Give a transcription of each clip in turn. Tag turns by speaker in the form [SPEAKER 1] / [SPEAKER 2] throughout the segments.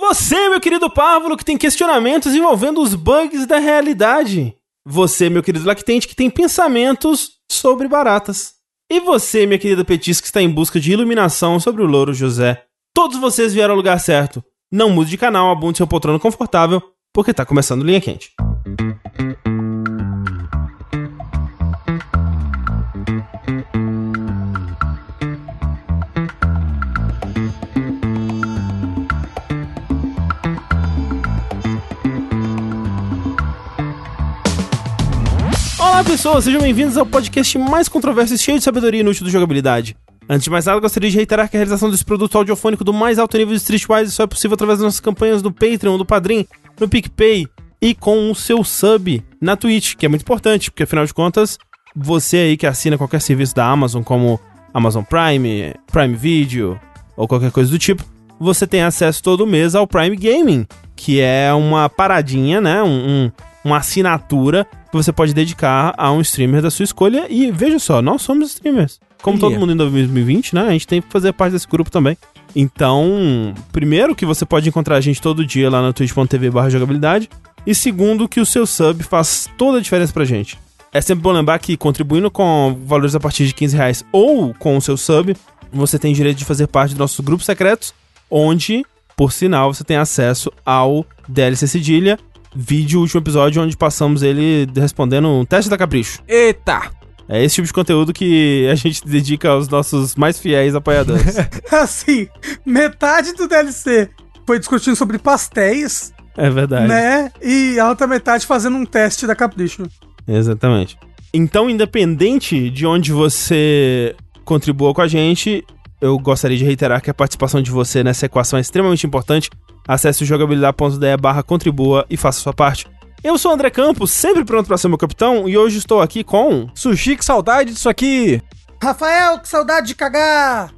[SPEAKER 1] Você, meu querido Pávolo, que tem questionamentos envolvendo os bugs da realidade. Você, meu querido Lactente, que tem pensamentos sobre baratas. E você, minha querida Petis, que está em busca de iluminação sobre o Louro José. Todos vocês vieram ao lugar certo. Não mude de canal, abunde seu poltrona confortável, porque tá começando Linha Quente. Olá pessoas, sejam bem-vindos ao podcast mais controverso e cheio de sabedoria inútil do jogabilidade. Antes de mais nada, gostaria de reiterar que a realização desse produto audiofônico do mais alto nível de Streetwise só é possível através das nossas campanhas do Patreon, do Padrim, no PicPay e com o seu sub na Twitch, que é muito importante, porque afinal de contas, você aí que assina qualquer serviço da Amazon, como Amazon Prime, Prime Video ou qualquer coisa do tipo, você tem acesso todo mês ao Prime Gaming, que é uma paradinha, né? Um, um, uma assinatura que você pode dedicar a um streamer da sua escolha. E veja só, nós somos streamers. Como todo mundo em 2020, né? A gente tem que fazer parte desse grupo também. Então, primeiro que você pode encontrar a gente todo dia lá na twitch.tv jogabilidade. E segundo que o seu sub faz toda a diferença pra gente. É sempre bom lembrar que contribuindo com valores a partir de 15 reais ou com o seu sub, você tem direito de fazer parte dos nossos grupos secretos, onde, por sinal, você tem acesso ao DLC Cedilha, vídeo, último episódio, onde passamos ele respondendo um teste da Capricho.
[SPEAKER 2] Eita!
[SPEAKER 1] É esse tipo de conteúdo que a gente dedica aos nossos mais fiéis apoiadores.
[SPEAKER 3] Assim, metade do DLC foi discutindo sobre pastéis,
[SPEAKER 1] é verdade.
[SPEAKER 3] né? E a outra metade fazendo um teste da Capricho.
[SPEAKER 1] Exatamente. Então, independente de onde você contribua com a gente, eu gostaria de reiterar que a participação de você nessa equação é extremamente importante. Acesse o jogabilidade.de barra contribua e faça sua parte. Eu sou o André Campos, sempre pronto para ser meu capitão, e hoje estou aqui com...
[SPEAKER 2] Sushi, que saudade disso aqui!
[SPEAKER 3] Rafael, que saudade de cagar!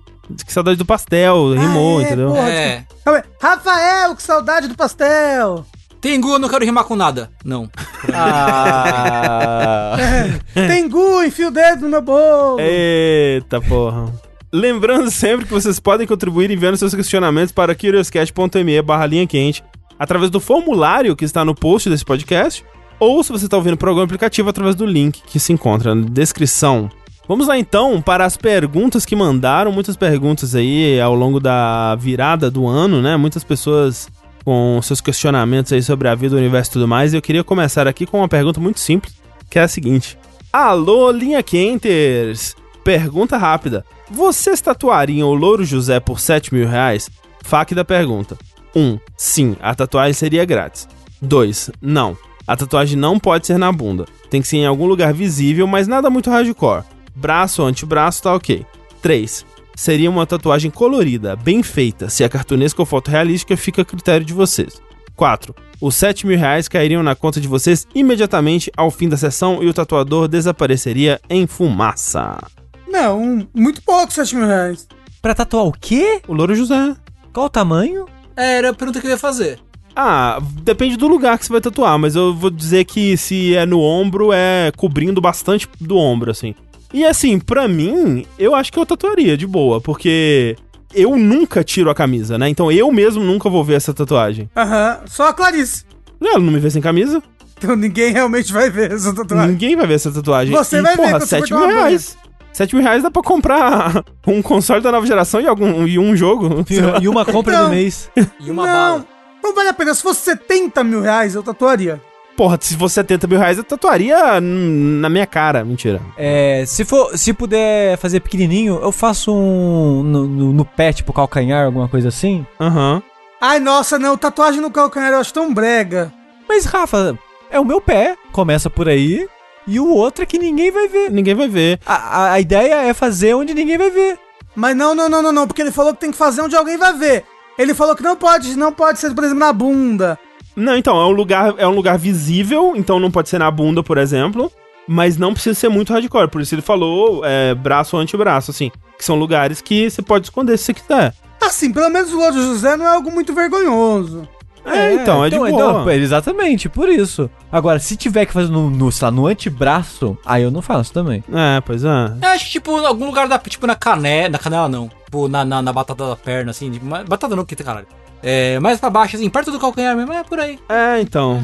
[SPEAKER 1] Que saudade do pastel, rimou,
[SPEAKER 3] é,
[SPEAKER 1] entendeu?
[SPEAKER 3] porra.
[SPEAKER 2] É.
[SPEAKER 3] Calma aí. Rafael, que saudade do pastel!
[SPEAKER 2] Tengu, eu não quero rimar com nada. Não.
[SPEAKER 1] Ah...
[SPEAKER 3] Tengu, enfia o dedo no meu bolo!
[SPEAKER 1] Eita porra. Lembrando sempre que vocês podem contribuir enviando seus questionamentos para curioscat.me barra linha quente através do formulário que está no post desse podcast ou se você está ouvindo por algum aplicativo através do link que se encontra na descrição. Vamos lá então para as perguntas que mandaram, muitas perguntas aí ao longo da virada do ano, né? Muitas pessoas com seus questionamentos aí sobre a vida, o universo e tudo mais. E eu queria começar aqui com uma pergunta muito simples, que é a seguinte: Alô, linha Quenters! Pergunta rápida. Vocês tatuariam o Louro José por 7 mil reais? FAQ da pergunta. 1. Um, sim, a tatuagem seria grátis. 2. Não. A tatuagem não pode ser na bunda. Tem que ser em algum lugar visível, mas nada muito hardcore. Braço ou antebraço tá ok. 3. Seria uma tatuagem colorida, bem feita. Se é cartunesca ou fotorrealística, fica a critério de vocês. 4. Os 7 mil reais cairiam na conta de vocês imediatamente ao fim da sessão e o tatuador desapareceria em fumaça.
[SPEAKER 3] Não, muito pouco, 7 mil reais.
[SPEAKER 4] Pra tatuar o quê?
[SPEAKER 1] O Louro José.
[SPEAKER 4] Qual o tamanho?
[SPEAKER 2] É, era a pergunta que eu ia fazer.
[SPEAKER 1] Ah, depende do lugar que você vai tatuar, mas eu vou dizer que se é no ombro, é cobrindo bastante do ombro, assim. E assim, pra mim, eu acho que eu tatuaria de boa, porque eu nunca tiro a camisa, né? Então eu mesmo nunca vou ver essa tatuagem.
[SPEAKER 3] Aham, só a Clarice.
[SPEAKER 1] Ela não me vê sem camisa?
[SPEAKER 3] Então ninguém realmente vai ver essa tatuagem.
[SPEAKER 1] Ninguém vai ver essa tatuagem.
[SPEAKER 3] Você
[SPEAKER 1] e,
[SPEAKER 3] vai ver
[SPEAKER 1] porra,
[SPEAKER 3] você
[SPEAKER 1] 7
[SPEAKER 3] for
[SPEAKER 1] mil reais. 7 mil reais dá pra comprar um console da nova geração e, algum, e um jogo. lá.
[SPEAKER 4] E uma compra
[SPEAKER 3] Então.
[SPEAKER 4] do mês.
[SPEAKER 2] E uma
[SPEAKER 3] não,
[SPEAKER 2] bala.
[SPEAKER 3] não vale a pena. Se fosse 70 mil reais, eu tatuaria.
[SPEAKER 1] Porra, se fosse 70 mil reais, eu tatuaria na minha cara. Mentira.
[SPEAKER 4] É, se for, se puder fazer pequenininho, eu faço um no, no, no pé, tipo calcanhar, alguma coisa assim.
[SPEAKER 1] Aham.
[SPEAKER 3] Ai, nossa, não. Tatuagem no calcanhar eu acho tão brega.
[SPEAKER 4] Mas, Rafa, é o meu pé. Começa por aí. E o outro é que ninguém vai ver.
[SPEAKER 1] Ninguém vai ver.
[SPEAKER 4] A, a, a ideia é fazer onde ninguém vai ver.
[SPEAKER 3] Mas não, não, não, não, não. Porque ele falou que tem que fazer onde alguém vai ver. Ele falou que não pode, não pode ser, por exemplo, na bunda.
[SPEAKER 1] Não, então, é um lugar, é um lugar visível, então não pode ser na bunda, por exemplo. Mas não precisa ser muito hardcore. Por isso ele falou é, braço ou antebraço, assim. Que são lugares que você pode esconder se você quiser.
[SPEAKER 3] Assim, pelo menos o Louro José não é algo muito vergonhoso.
[SPEAKER 1] É, então, é de boa.
[SPEAKER 4] então, exatamente, por isso. Agora, se tiver que fazer no, no, sei lá, no antebraço, aí eu não faço também.
[SPEAKER 1] É, pois é.
[SPEAKER 2] Eu acho que, tipo, em algum lugar da. Tipo, na canela. Na canela não. Tipo, na, na, na batata da perna, assim. mas- Batata não, que tem caralho. É, mais pra baixo, assim, perto do calcanhar mesmo, é por aí.
[SPEAKER 1] É, então.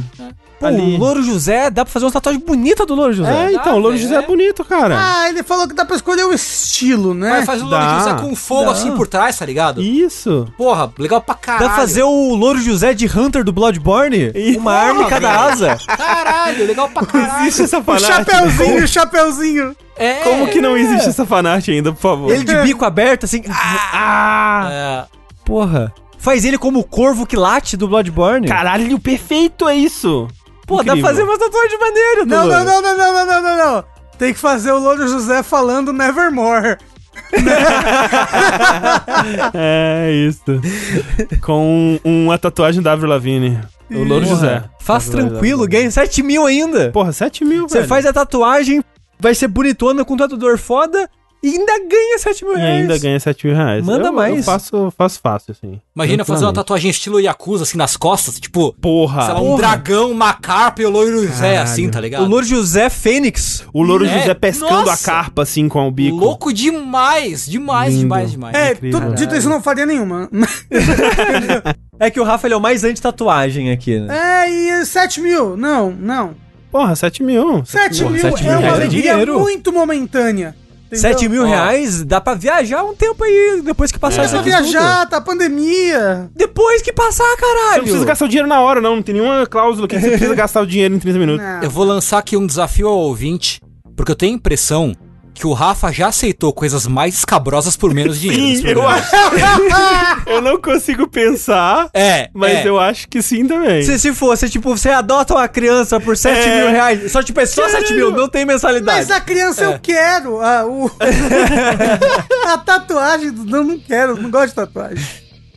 [SPEAKER 4] Pô,
[SPEAKER 1] Ali.
[SPEAKER 4] o Louro José, dá pra fazer uma tatuagem bonita do Louro José.
[SPEAKER 1] É, então, o Louro
[SPEAKER 2] velho,
[SPEAKER 1] José é bonito, cara.
[SPEAKER 3] Ah, ele falou que dá pra escolher o estilo, né?
[SPEAKER 2] Mas faz o
[SPEAKER 1] Dá.
[SPEAKER 2] Louro José com fogo
[SPEAKER 4] Dá.
[SPEAKER 2] assim por trás, tá ligado?
[SPEAKER 1] Isso.
[SPEAKER 2] Porra, legal pra caralho.
[SPEAKER 4] Dá pra fazer o Louro José de Hunter do Bloodborne? Uma
[SPEAKER 2] Porra,
[SPEAKER 4] arma em cada asa.
[SPEAKER 2] Caralho, legal pra caralho.
[SPEAKER 1] Existe essa
[SPEAKER 3] O
[SPEAKER 1] fanart.
[SPEAKER 3] chapeuzinho, o chapeuzinho.
[SPEAKER 2] É.
[SPEAKER 1] Como que não existe essa fanart ainda, por favor?
[SPEAKER 4] Ele de bico aberto, assim. Ah!
[SPEAKER 2] É.
[SPEAKER 4] Porra. Faz ele como o corvo que late do Bloodborne.
[SPEAKER 1] Caralho, perfeito é isso.
[SPEAKER 4] Pô, dá
[SPEAKER 1] Incrível.
[SPEAKER 4] pra fazer uma tatuagem maneira do
[SPEAKER 3] Não, não, não, não, não, não, não, não, não. Tem que fazer o Louro José falando Nevermore.
[SPEAKER 1] É isso. Com uma tatuagem da Avril Lavigne. O Louro José.
[SPEAKER 4] Faz
[SPEAKER 1] Avril
[SPEAKER 4] tranquilo, ganha 7 mil ainda.
[SPEAKER 1] Porra, 7 mil,
[SPEAKER 4] Você
[SPEAKER 1] velho.
[SPEAKER 4] faz a tatuagem, vai ser bonitona com um tatuador foda e ainda ganha 7 mil
[SPEAKER 1] E
[SPEAKER 4] reais.
[SPEAKER 1] ainda ganha 7 mil reais.
[SPEAKER 4] Manda
[SPEAKER 1] eu,
[SPEAKER 4] mais.
[SPEAKER 1] Eu faço, faço fácil, assim.
[SPEAKER 2] Imagina fazer uma tatuagem estilo Yakuza, assim, nas costas, tipo,
[SPEAKER 1] Porra.
[SPEAKER 2] sei lá, um
[SPEAKER 4] porra.
[SPEAKER 2] dragão, uma carpa e o loiro José,
[SPEAKER 1] Caralho.
[SPEAKER 2] assim, tá
[SPEAKER 4] O
[SPEAKER 2] ligado?
[SPEAKER 4] Louro José Fênix.
[SPEAKER 1] O Louro
[SPEAKER 2] É,
[SPEAKER 1] José pescando
[SPEAKER 2] nossa.
[SPEAKER 1] a carpa, assim, com o bico.
[SPEAKER 2] Louco demais, demais,
[SPEAKER 1] Lindo.
[SPEAKER 2] demais, demais.
[SPEAKER 3] É,
[SPEAKER 1] incrível.
[SPEAKER 3] tudo, dito isso, não faria nenhuma.
[SPEAKER 4] É que o Rafa ele é o mais anti-tatuagem aqui, né?
[SPEAKER 3] É, e 7 mil? Não, não.
[SPEAKER 1] Porra, 7 mil.
[SPEAKER 3] 7
[SPEAKER 1] Porra,
[SPEAKER 3] mil
[SPEAKER 1] sete
[SPEAKER 3] é uma
[SPEAKER 1] reais
[SPEAKER 3] alegria
[SPEAKER 4] dinheiro.
[SPEAKER 3] muito momentânea. Entendeu?
[SPEAKER 4] 7 mil
[SPEAKER 2] Ó.
[SPEAKER 4] reais dá pra viajar um tempo aí, depois que passar
[SPEAKER 3] Dá
[SPEAKER 4] isso
[SPEAKER 3] pra
[SPEAKER 4] aqui
[SPEAKER 3] viajar, tá pandemia.
[SPEAKER 4] tudo. Depois que passar,
[SPEAKER 1] Você
[SPEAKER 4] caralho.
[SPEAKER 1] não precisa gastar o dinheiro na hora, não. Não tem nenhuma cláusula que você precisa gastar o dinheiro em 30 minutos.
[SPEAKER 3] Não.
[SPEAKER 2] Eu vou lançar aqui um desafio ao ouvinte, porque eu tenho a impressão que o Rafa já aceitou coisas mais escabrosas por menos dinheiro.
[SPEAKER 1] Sim, eu acho. eu não consigo pensar,
[SPEAKER 2] É,
[SPEAKER 1] mas
[SPEAKER 2] é.
[SPEAKER 1] eu acho que sim também.
[SPEAKER 4] Se, se fosse, tipo, você adota uma criança por 7
[SPEAKER 1] É.
[SPEAKER 4] mil reais, só tipo, é só 7 mil, não tem mensalidade.
[SPEAKER 3] Mas a criança eu quero. A, o- a tatuagem, não, não quero, não gosto de tatuagem.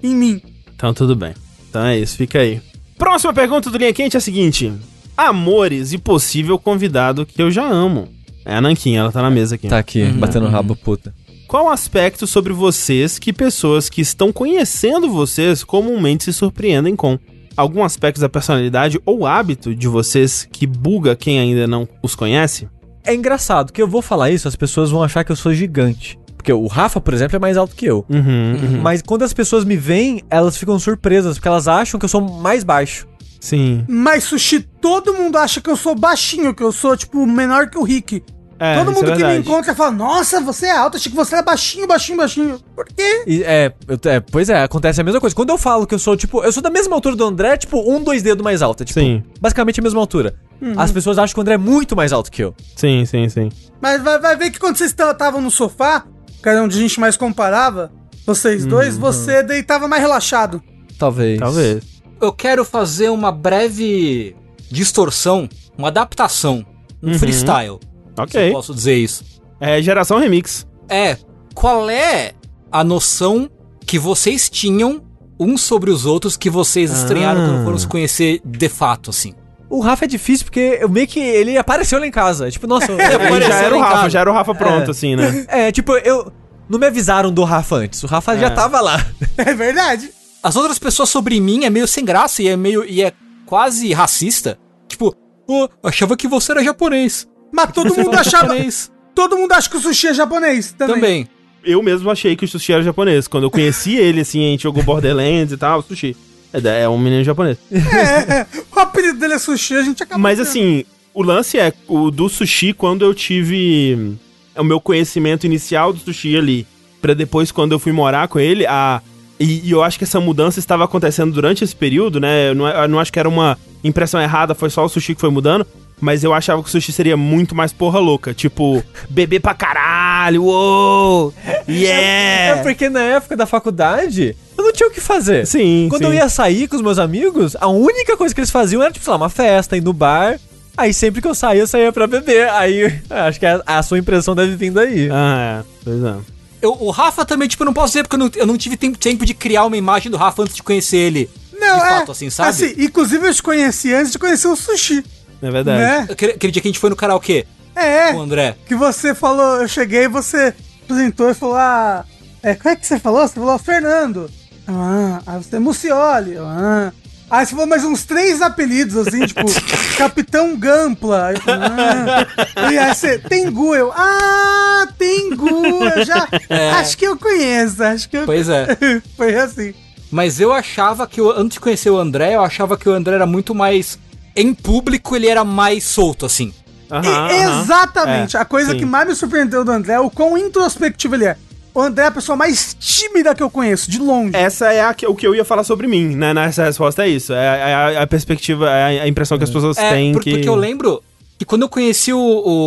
[SPEAKER 3] Em mim.
[SPEAKER 1] Então tudo bem. Então é isso, fica aí. Próxima pergunta do Linha Quente é a seguinte: Amores e possível convidado que eu já amo. É a Nanquinha, ela tá na mesa aqui.
[SPEAKER 4] Tá aqui, batendo rabo, puta.
[SPEAKER 1] Qual aspecto sobre vocês que pessoas que estão conhecendo vocês comumente se surpreendem com? Algum aspecto da personalidade ou hábito de vocês que buga quem ainda não os conhece?
[SPEAKER 4] É engraçado que eu vou falar isso, as pessoas vão achar que eu sou gigante. Porque o Rafa, por exemplo, é mais alto que eu.
[SPEAKER 1] Uhum, uhum.
[SPEAKER 4] Mas quando as pessoas me veem, elas ficam surpresas, porque elas acham que eu sou mais baixo.
[SPEAKER 1] Sim.
[SPEAKER 3] Mas sushi, todo mundo acha que eu sou baixinho, que eu sou, tipo, menor que o Rick.
[SPEAKER 1] É,
[SPEAKER 3] todo mundo
[SPEAKER 1] é
[SPEAKER 3] que me encontra fala, nossa, você é alto, achei que você era baixinho, baixinho, baixinho. Por quê?
[SPEAKER 4] E, é, eu- é, pois é, acontece a mesma coisa. Quando eu falo que eu sou, tipo, eu sou da mesma altura do André, tipo, um, dois dedos mais alto. É, tipo,
[SPEAKER 1] Sim.
[SPEAKER 4] basicamente a mesma altura. As pessoas acham que o André é muito mais alto que eu.
[SPEAKER 1] Sim, sim, sim.
[SPEAKER 3] Mas vai, vai ver que quando vocês estavam no sofá, que era onde a gente mais comparava, vocês dois, você deitava mais relaxado.
[SPEAKER 4] Talvez.
[SPEAKER 1] Talvez.
[SPEAKER 2] Eu quero fazer uma breve distorção, uma adaptação, um
[SPEAKER 1] Uhum.
[SPEAKER 2] freestyle. Se
[SPEAKER 1] Ok.
[SPEAKER 2] eu posso dizer isso.
[SPEAKER 1] É geração remix.
[SPEAKER 2] É, qual é a noção que vocês tinham uns sobre os outros que vocês estranharam
[SPEAKER 1] Ah.
[SPEAKER 2] quando foram se conhecer de fato, assim?
[SPEAKER 4] O Rafa é difícil porque eu meio que ele apareceu lá em casa. Tipo, nossa,
[SPEAKER 2] Apareceu
[SPEAKER 1] já era o Rafa,
[SPEAKER 2] casa.
[SPEAKER 1] já era o Rafa pronto,
[SPEAKER 4] É.
[SPEAKER 1] assim, né?
[SPEAKER 4] é, tipo, eu não me avisaram do Rafa antes. O Rafa já
[SPEAKER 1] É.
[SPEAKER 4] tava lá.
[SPEAKER 3] É verdade.
[SPEAKER 2] As outras pessoas sobre mim é meio sem graça e é meio e é quase racista. Tipo, oh, achava que você era japonês.
[SPEAKER 3] Mas todo mundo achava.
[SPEAKER 2] japonês
[SPEAKER 3] Todo mundo acha que o sushi é japonês também.
[SPEAKER 2] também.
[SPEAKER 1] Eu mesmo achei que o sushi era japonês. Quando eu conheci ele, assim, a gente jogou Borderlands e tal, sushi. É, é um menino japonês.
[SPEAKER 3] É, o apelido dele é sushi, a gente acaba.
[SPEAKER 1] Mas
[SPEAKER 3] tendo.
[SPEAKER 1] assim, o lance é o do sushi quando eu tive o meu conhecimento inicial do sushi ali, Pra depois quando eu fui morar com ele, a e, e eu acho que essa mudança estava acontecendo durante esse período, né? Eu não, eu não acho que era uma impressão errada, foi só o sushi que foi mudando. Mas eu achava que o sushi seria muito mais porra louca. Tipo, beber pra caralho, uou!
[SPEAKER 4] É
[SPEAKER 1] Yeah!
[SPEAKER 4] porque na época da faculdade, eu não tinha o que fazer.
[SPEAKER 1] Sim,
[SPEAKER 4] Quando
[SPEAKER 1] sim.
[SPEAKER 4] eu ia sair com os meus amigos, a única coisa que eles faziam era, tipo, sei lá, uma festa, ir no bar. Aí sempre que eu saía, eu saía pra beber. Aí acho que a, a sua impressão deve vir daí.
[SPEAKER 1] Ah, é. Pois é.
[SPEAKER 2] Eu- o Rafa também, tipo, eu não posso dizer porque eu não, eu não tive tempo, tempo de criar uma imagem do Rafa antes de conhecer ele.
[SPEAKER 3] Não,
[SPEAKER 2] de
[SPEAKER 3] é.
[SPEAKER 2] fato, assim, sabe?
[SPEAKER 3] inclusive eu te conheci antes de conhecer o sushi.
[SPEAKER 1] É verdade.
[SPEAKER 3] Né?
[SPEAKER 2] Aquele, aquele dia que a gente foi no karaokê
[SPEAKER 3] É.
[SPEAKER 2] com o André.
[SPEAKER 3] Que você falou, eu cheguei e você apresentou e falou, ah. É, como é que você falou? Você falou Fernando. Ah, aí você é Mucioli. Ah. Aí você falou mais uns três apelidos, assim, tipo, Capitão Gampla. Aí eu falei, ah. E aí você, Tengu, eu, ah, Tengu, eu já,
[SPEAKER 2] É.
[SPEAKER 3] acho que eu conheço, acho que eu
[SPEAKER 2] Pois é.
[SPEAKER 3] Foi assim.
[SPEAKER 2] Mas eu achava que, eu, antes de conhecer o André, eu achava que o André era muito mais. Em público, ele era mais solto, assim.
[SPEAKER 3] E- exatamente.
[SPEAKER 1] É,
[SPEAKER 3] a coisa
[SPEAKER 1] sim.
[SPEAKER 3] que mais me surpreendeu do André é o quão introspectivo ele é. O André é a pessoa mais tímida que eu conheço, de longe.
[SPEAKER 1] Essa é a que- o que eu ia falar sobre mim, né? Nessa resposta é isso. É, a- a, a perspectiva, é a, a impressão que as pessoas
[SPEAKER 2] É,
[SPEAKER 1] têm
[SPEAKER 2] por-
[SPEAKER 1] que...
[SPEAKER 2] porque eu lembro que quando eu conheci o,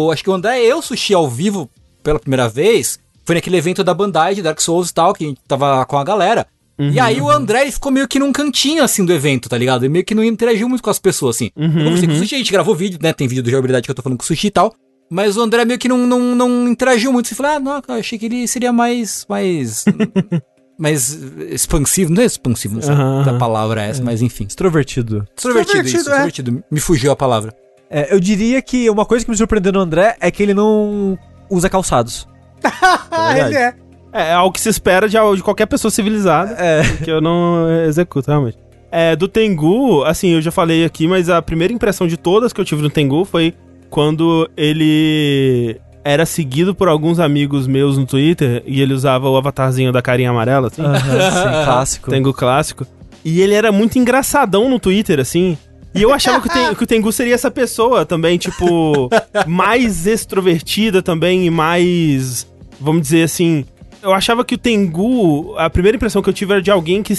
[SPEAKER 2] o- Acho que o André e eu sushi ao vivo pela primeira vez. Foi naquele evento da Bandai de Dark Souls e tal, que a gente tava com a galera. E aí o André ficou meio que num cantinho, assim, do evento, tá ligado? Ele meio que não interagiu muito com as pessoas, assim. eu conversei com o Sushi, a gente gravou vídeo, né? Tem vídeo do jogabilidade que eu tô falando com o Sushi e tal. Mas o André meio que não, não, não interagiu muito. Você falou, ah, não, eu achei que ele seria mais... mais... mais expansivo. Não é expansivo, não sei se a palavra é essa, mas enfim.
[SPEAKER 4] Extrovertido.
[SPEAKER 2] Extrovertido, isso,
[SPEAKER 3] Extrovertido, é.
[SPEAKER 2] extrovertido. Me fugiu a palavra.
[SPEAKER 4] É, eu diria que uma coisa que me surpreendeu no André é que ele não usa calçados.
[SPEAKER 3] Ah,
[SPEAKER 1] verdade.
[SPEAKER 3] ele é.
[SPEAKER 1] É, é algo que se espera de, de qualquer pessoa civilizada,
[SPEAKER 4] É.
[SPEAKER 1] que eu não executo, realmente. É, do Tengu, assim, eu já falei aqui, mas a primeira impressão de todas que eu tive no Tengu foi quando ele era seguido por alguns amigos meus no Twitter e ele usava o avatarzinho da carinha amarela, assim.
[SPEAKER 4] Aham, sim, clássico.
[SPEAKER 1] Tengu clássico. E ele era muito engraçadão no Twitter, assim. E eu achava que o, Ten- que o Tengu seria essa pessoa também, tipo, mais extrovertida também e mais, vamos dizer assim. Eu achava que o Tengu, a primeira impressão que eu tive era de alguém que,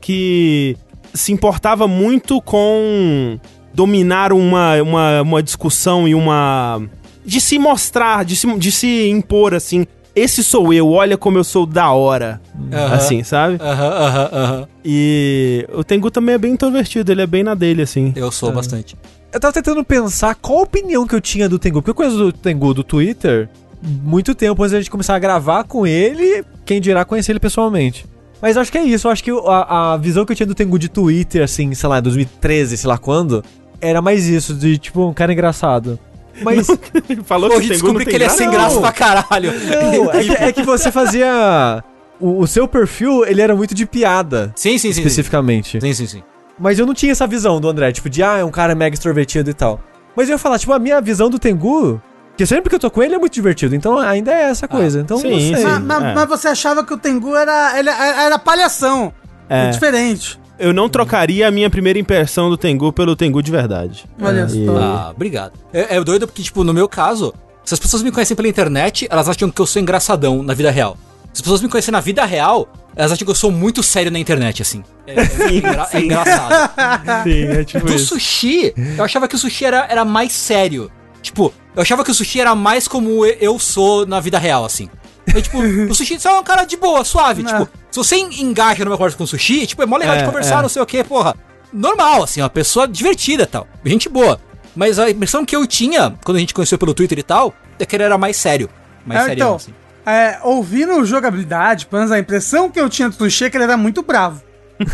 [SPEAKER 1] que se importava muito com dominar uma, uma, uma discussão e uma. de se mostrar, de se, de se impor, assim. Esse sou eu, olha como eu sou da hora. Assim, sabe?
[SPEAKER 2] Aham, aham, aham.
[SPEAKER 1] E o Tengu também é bem introvertido, ele é bem na dele, assim.
[SPEAKER 2] Eu sou bastante.
[SPEAKER 4] Eu tava tentando pensar qual a opinião que eu tinha do Tengu. Porque eu conheço do Tengu do Twitter muito tempo antes da gente começar a gravar com ele, quem dirá conhecer ele pessoalmente. Mas acho que é isso, eu acho que o- a, a visão que eu tinha do Tengu de Twitter, assim, sei lá, 2013, sei lá quando, era mais isso, de tipo, um cara engraçado. Mas.
[SPEAKER 1] Ele falou
[SPEAKER 2] Hoje descobri que ele é sem graça
[SPEAKER 4] Não.
[SPEAKER 2] pra caralho.
[SPEAKER 4] Não, é que, é que você fazia. O, o seu perfil, ele era muito de piada,
[SPEAKER 2] Sim, sim, sim. sim.
[SPEAKER 4] especificamente.
[SPEAKER 2] Sim, sim, sim.
[SPEAKER 4] Mas eu não tinha essa visão do André, tipo, de ah, é um cara mega extrovertido e tal. Mas eu ia falar, tipo, a minha visão do Tengu, que sempre que eu tô com ele é muito divertido, então ainda é essa coisa. então
[SPEAKER 1] sim,
[SPEAKER 4] não sei.
[SPEAKER 1] sim.
[SPEAKER 3] Mas, mas-
[SPEAKER 1] é.
[SPEAKER 3] mas você achava que o Tengu era, ele, era palhação.
[SPEAKER 1] É.
[SPEAKER 3] É diferente.
[SPEAKER 1] Eu não trocaria a minha primeira impressão do Tengu pelo Tengu de verdade.
[SPEAKER 3] Olha
[SPEAKER 1] E-
[SPEAKER 3] só.
[SPEAKER 2] Ah, obrigado. É, é doido porque, tipo, no meu caso, se as pessoas me conhecem pela internet, elas acham que eu sou engraçadão na vida real. Se as pessoas me conhecem na vida real, elas acham que eu sou muito sério na internet, assim. É, é engra- é engraçado.
[SPEAKER 1] Sim, é tipo
[SPEAKER 2] Do
[SPEAKER 1] isso.
[SPEAKER 2] sushi, eu achava que o sushi era, era mais sério. Tipo, eu achava que o sushi era mais como e- eu sou na vida real, assim. Tipo, o sushi só é um cara de boa, suave.
[SPEAKER 3] Não.
[SPEAKER 2] Tipo, se você en- engaja numa conversa com o sushi, tipo, é mó legal
[SPEAKER 1] É,
[SPEAKER 2] de conversar,
[SPEAKER 1] é.
[SPEAKER 2] não sei o que, porra. Normal, assim, uma pessoa divertida e tal. Gente boa. Mas a impressão que eu tinha, quando a gente conheceu pelo Twitter e tal, é que ele era mais sério. Mais
[SPEAKER 3] É,
[SPEAKER 2] sério,
[SPEAKER 3] então,
[SPEAKER 2] assim.
[SPEAKER 3] é, ouvindo jogabilidade, pelo menos a impressão que eu tinha do Sushi é que ele era muito bravo.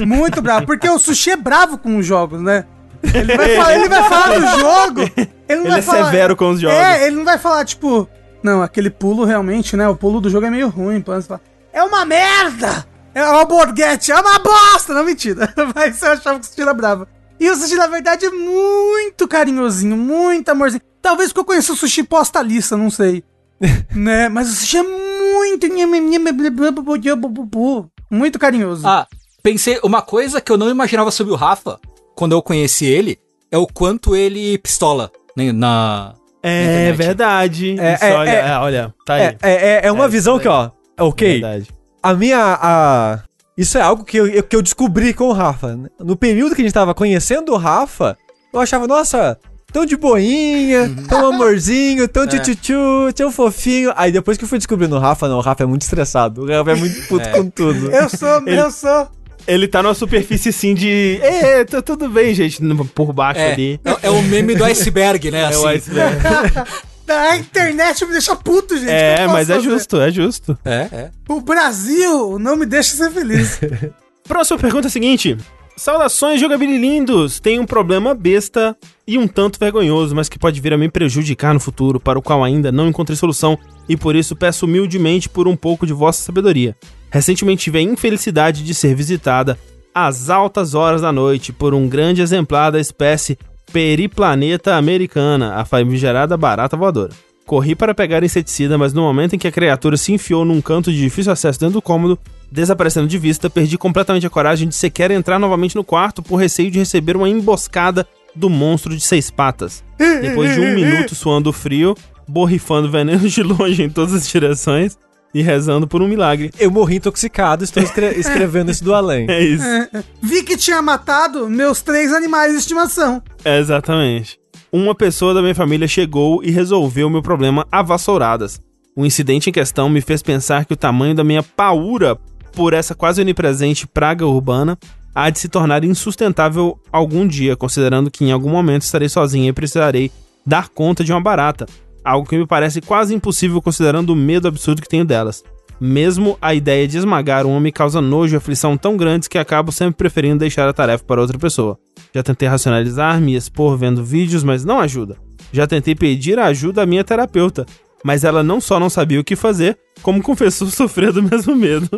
[SPEAKER 3] Muito bravo. Porque o Sushi é bravo com os jogos, né? Ele vai falar, ele vai falar do jogo. Ele, não
[SPEAKER 1] Ele
[SPEAKER 3] vai
[SPEAKER 1] é
[SPEAKER 3] falar,
[SPEAKER 1] severo com os jogos.
[SPEAKER 3] É, ele não vai falar, tipo, não, aquele pulo realmente, né? O pulo do jogo é meio ruim. Fala, é uma merda! É uma borguete, é uma bosta! Não, mentira. Mas eu achava que o Sushi era bravo. E o Sushi, na verdade, é muito carinhosinho, muito amorzinho. Talvez porque eu conheço o Sushi postalista, não sei. né? Mas o Sushi é muito... Muito carinhoso.
[SPEAKER 2] Ah, pensei, uma coisa que eu não imaginava sobre o Rafa, quando eu conheci ele, é o quanto ele pistola né, na.
[SPEAKER 1] É
[SPEAKER 2] internet.
[SPEAKER 1] verdade.
[SPEAKER 4] É,
[SPEAKER 1] Isso,
[SPEAKER 4] é,
[SPEAKER 1] olha,
[SPEAKER 4] é.
[SPEAKER 1] é, olha, tá aí.
[SPEAKER 4] É, é, é, é uma
[SPEAKER 1] É,
[SPEAKER 4] visão que, ó, ok,
[SPEAKER 1] Verdade.
[SPEAKER 4] a minha, a... Isso é algo que eu, que eu descobri com o Rafa. No período que a gente tava conhecendo o Rafa, eu achava, nossa, tão de boinha, tão amorzinho, tão tchutchu, tão fofinho. Aí depois que eu fui descobrindo o Rafa, não, o Rafa é muito estressado, o Rafa é muito puto
[SPEAKER 2] É.
[SPEAKER 4] com tudo.
[SPEAKER 3] Eu sou, eu sou...
[SPEAKER 1] Ele tá numa superfície assim de. É, tá tudo bem, gente. Por baixo
[SPEAKER 2] É,
[SPEAKER 1] ali.
[SPEAKER 2] é, é o meme do iceberg, né?
[SPEAKER 1] É
[SPEAKER 2] Assim.
[SPEAKER 1] o iceberg.
[SPEAKER 3] A internet me deixa puto, gente.
[SPEAKER 1] É, mas é
[SPEAKER 3] fazer?
[SPEAKER 1] justo, é justo.
[SPEAKER 2] É, é.
[SPEAKER 3] O Brasil não me deixa ser feliz.
[SPEAKER 1] Próxima pergunta é a seguinte. Saudações, jogabililindos! Tem um problema besta e um tanto vergonhoso, mas que pode vir a me prejudicar no futuro, para o qual ainda não encontrei solução, e por isso peço humildemente por um pouco de vossa sabedoria. Recentemente tive a infelicidade de ser visitada às altas horas da noite por um grande exemplar da espécie Periplaneta americana, a famigerada barata voadora. Corri para pegar inseticida, mas no momento em que a criatura se enfiou num canto de difícil acesso dentro do cômodo, Desaparecendo de vista, perdi completamente a coragem de sequer entrar novamente no quarto por receio de receber uma emboscada do monstro de seis patas. Depois de um minuto suando frio, borrifando veneno de longe em todas as direções e rezando por um milagre.
[SPEAKER 4] Eu morri intoxicado, estou escre- escrevendo isso do além.
[SPEAKER 1] É isso.
[SPEAKER 3] Vi que tinha matado meus três animais de estimação.
[SPEAKER 1] É, exatamente. Uma pessoa da minha família chegou e resolveu meu problema a vassouradas. O incidente em questão me fez pensar que o tamanho da minha paura por essa quase onipresente praga urbana há de se tornar insustentável algum dia, considerando que em algum momento estarei sozinha e precisarei dar conta de uma barata. Algo que me parece quase impossível considerando o medo absurdo que tenho delas. Mesmo a ideia de esmagar uma me causa nojo e aflição tão grandes que acabo sempre preferindo deixar a tarefa para outra pessoa. Já tentei racionalizar, me expor vendo vídeos, mas não ajuda. Já tentei pedir ajuda à minha terapeuta, mas ela não só não sabia o que fazer, como confessou sofrer do mesmo medo.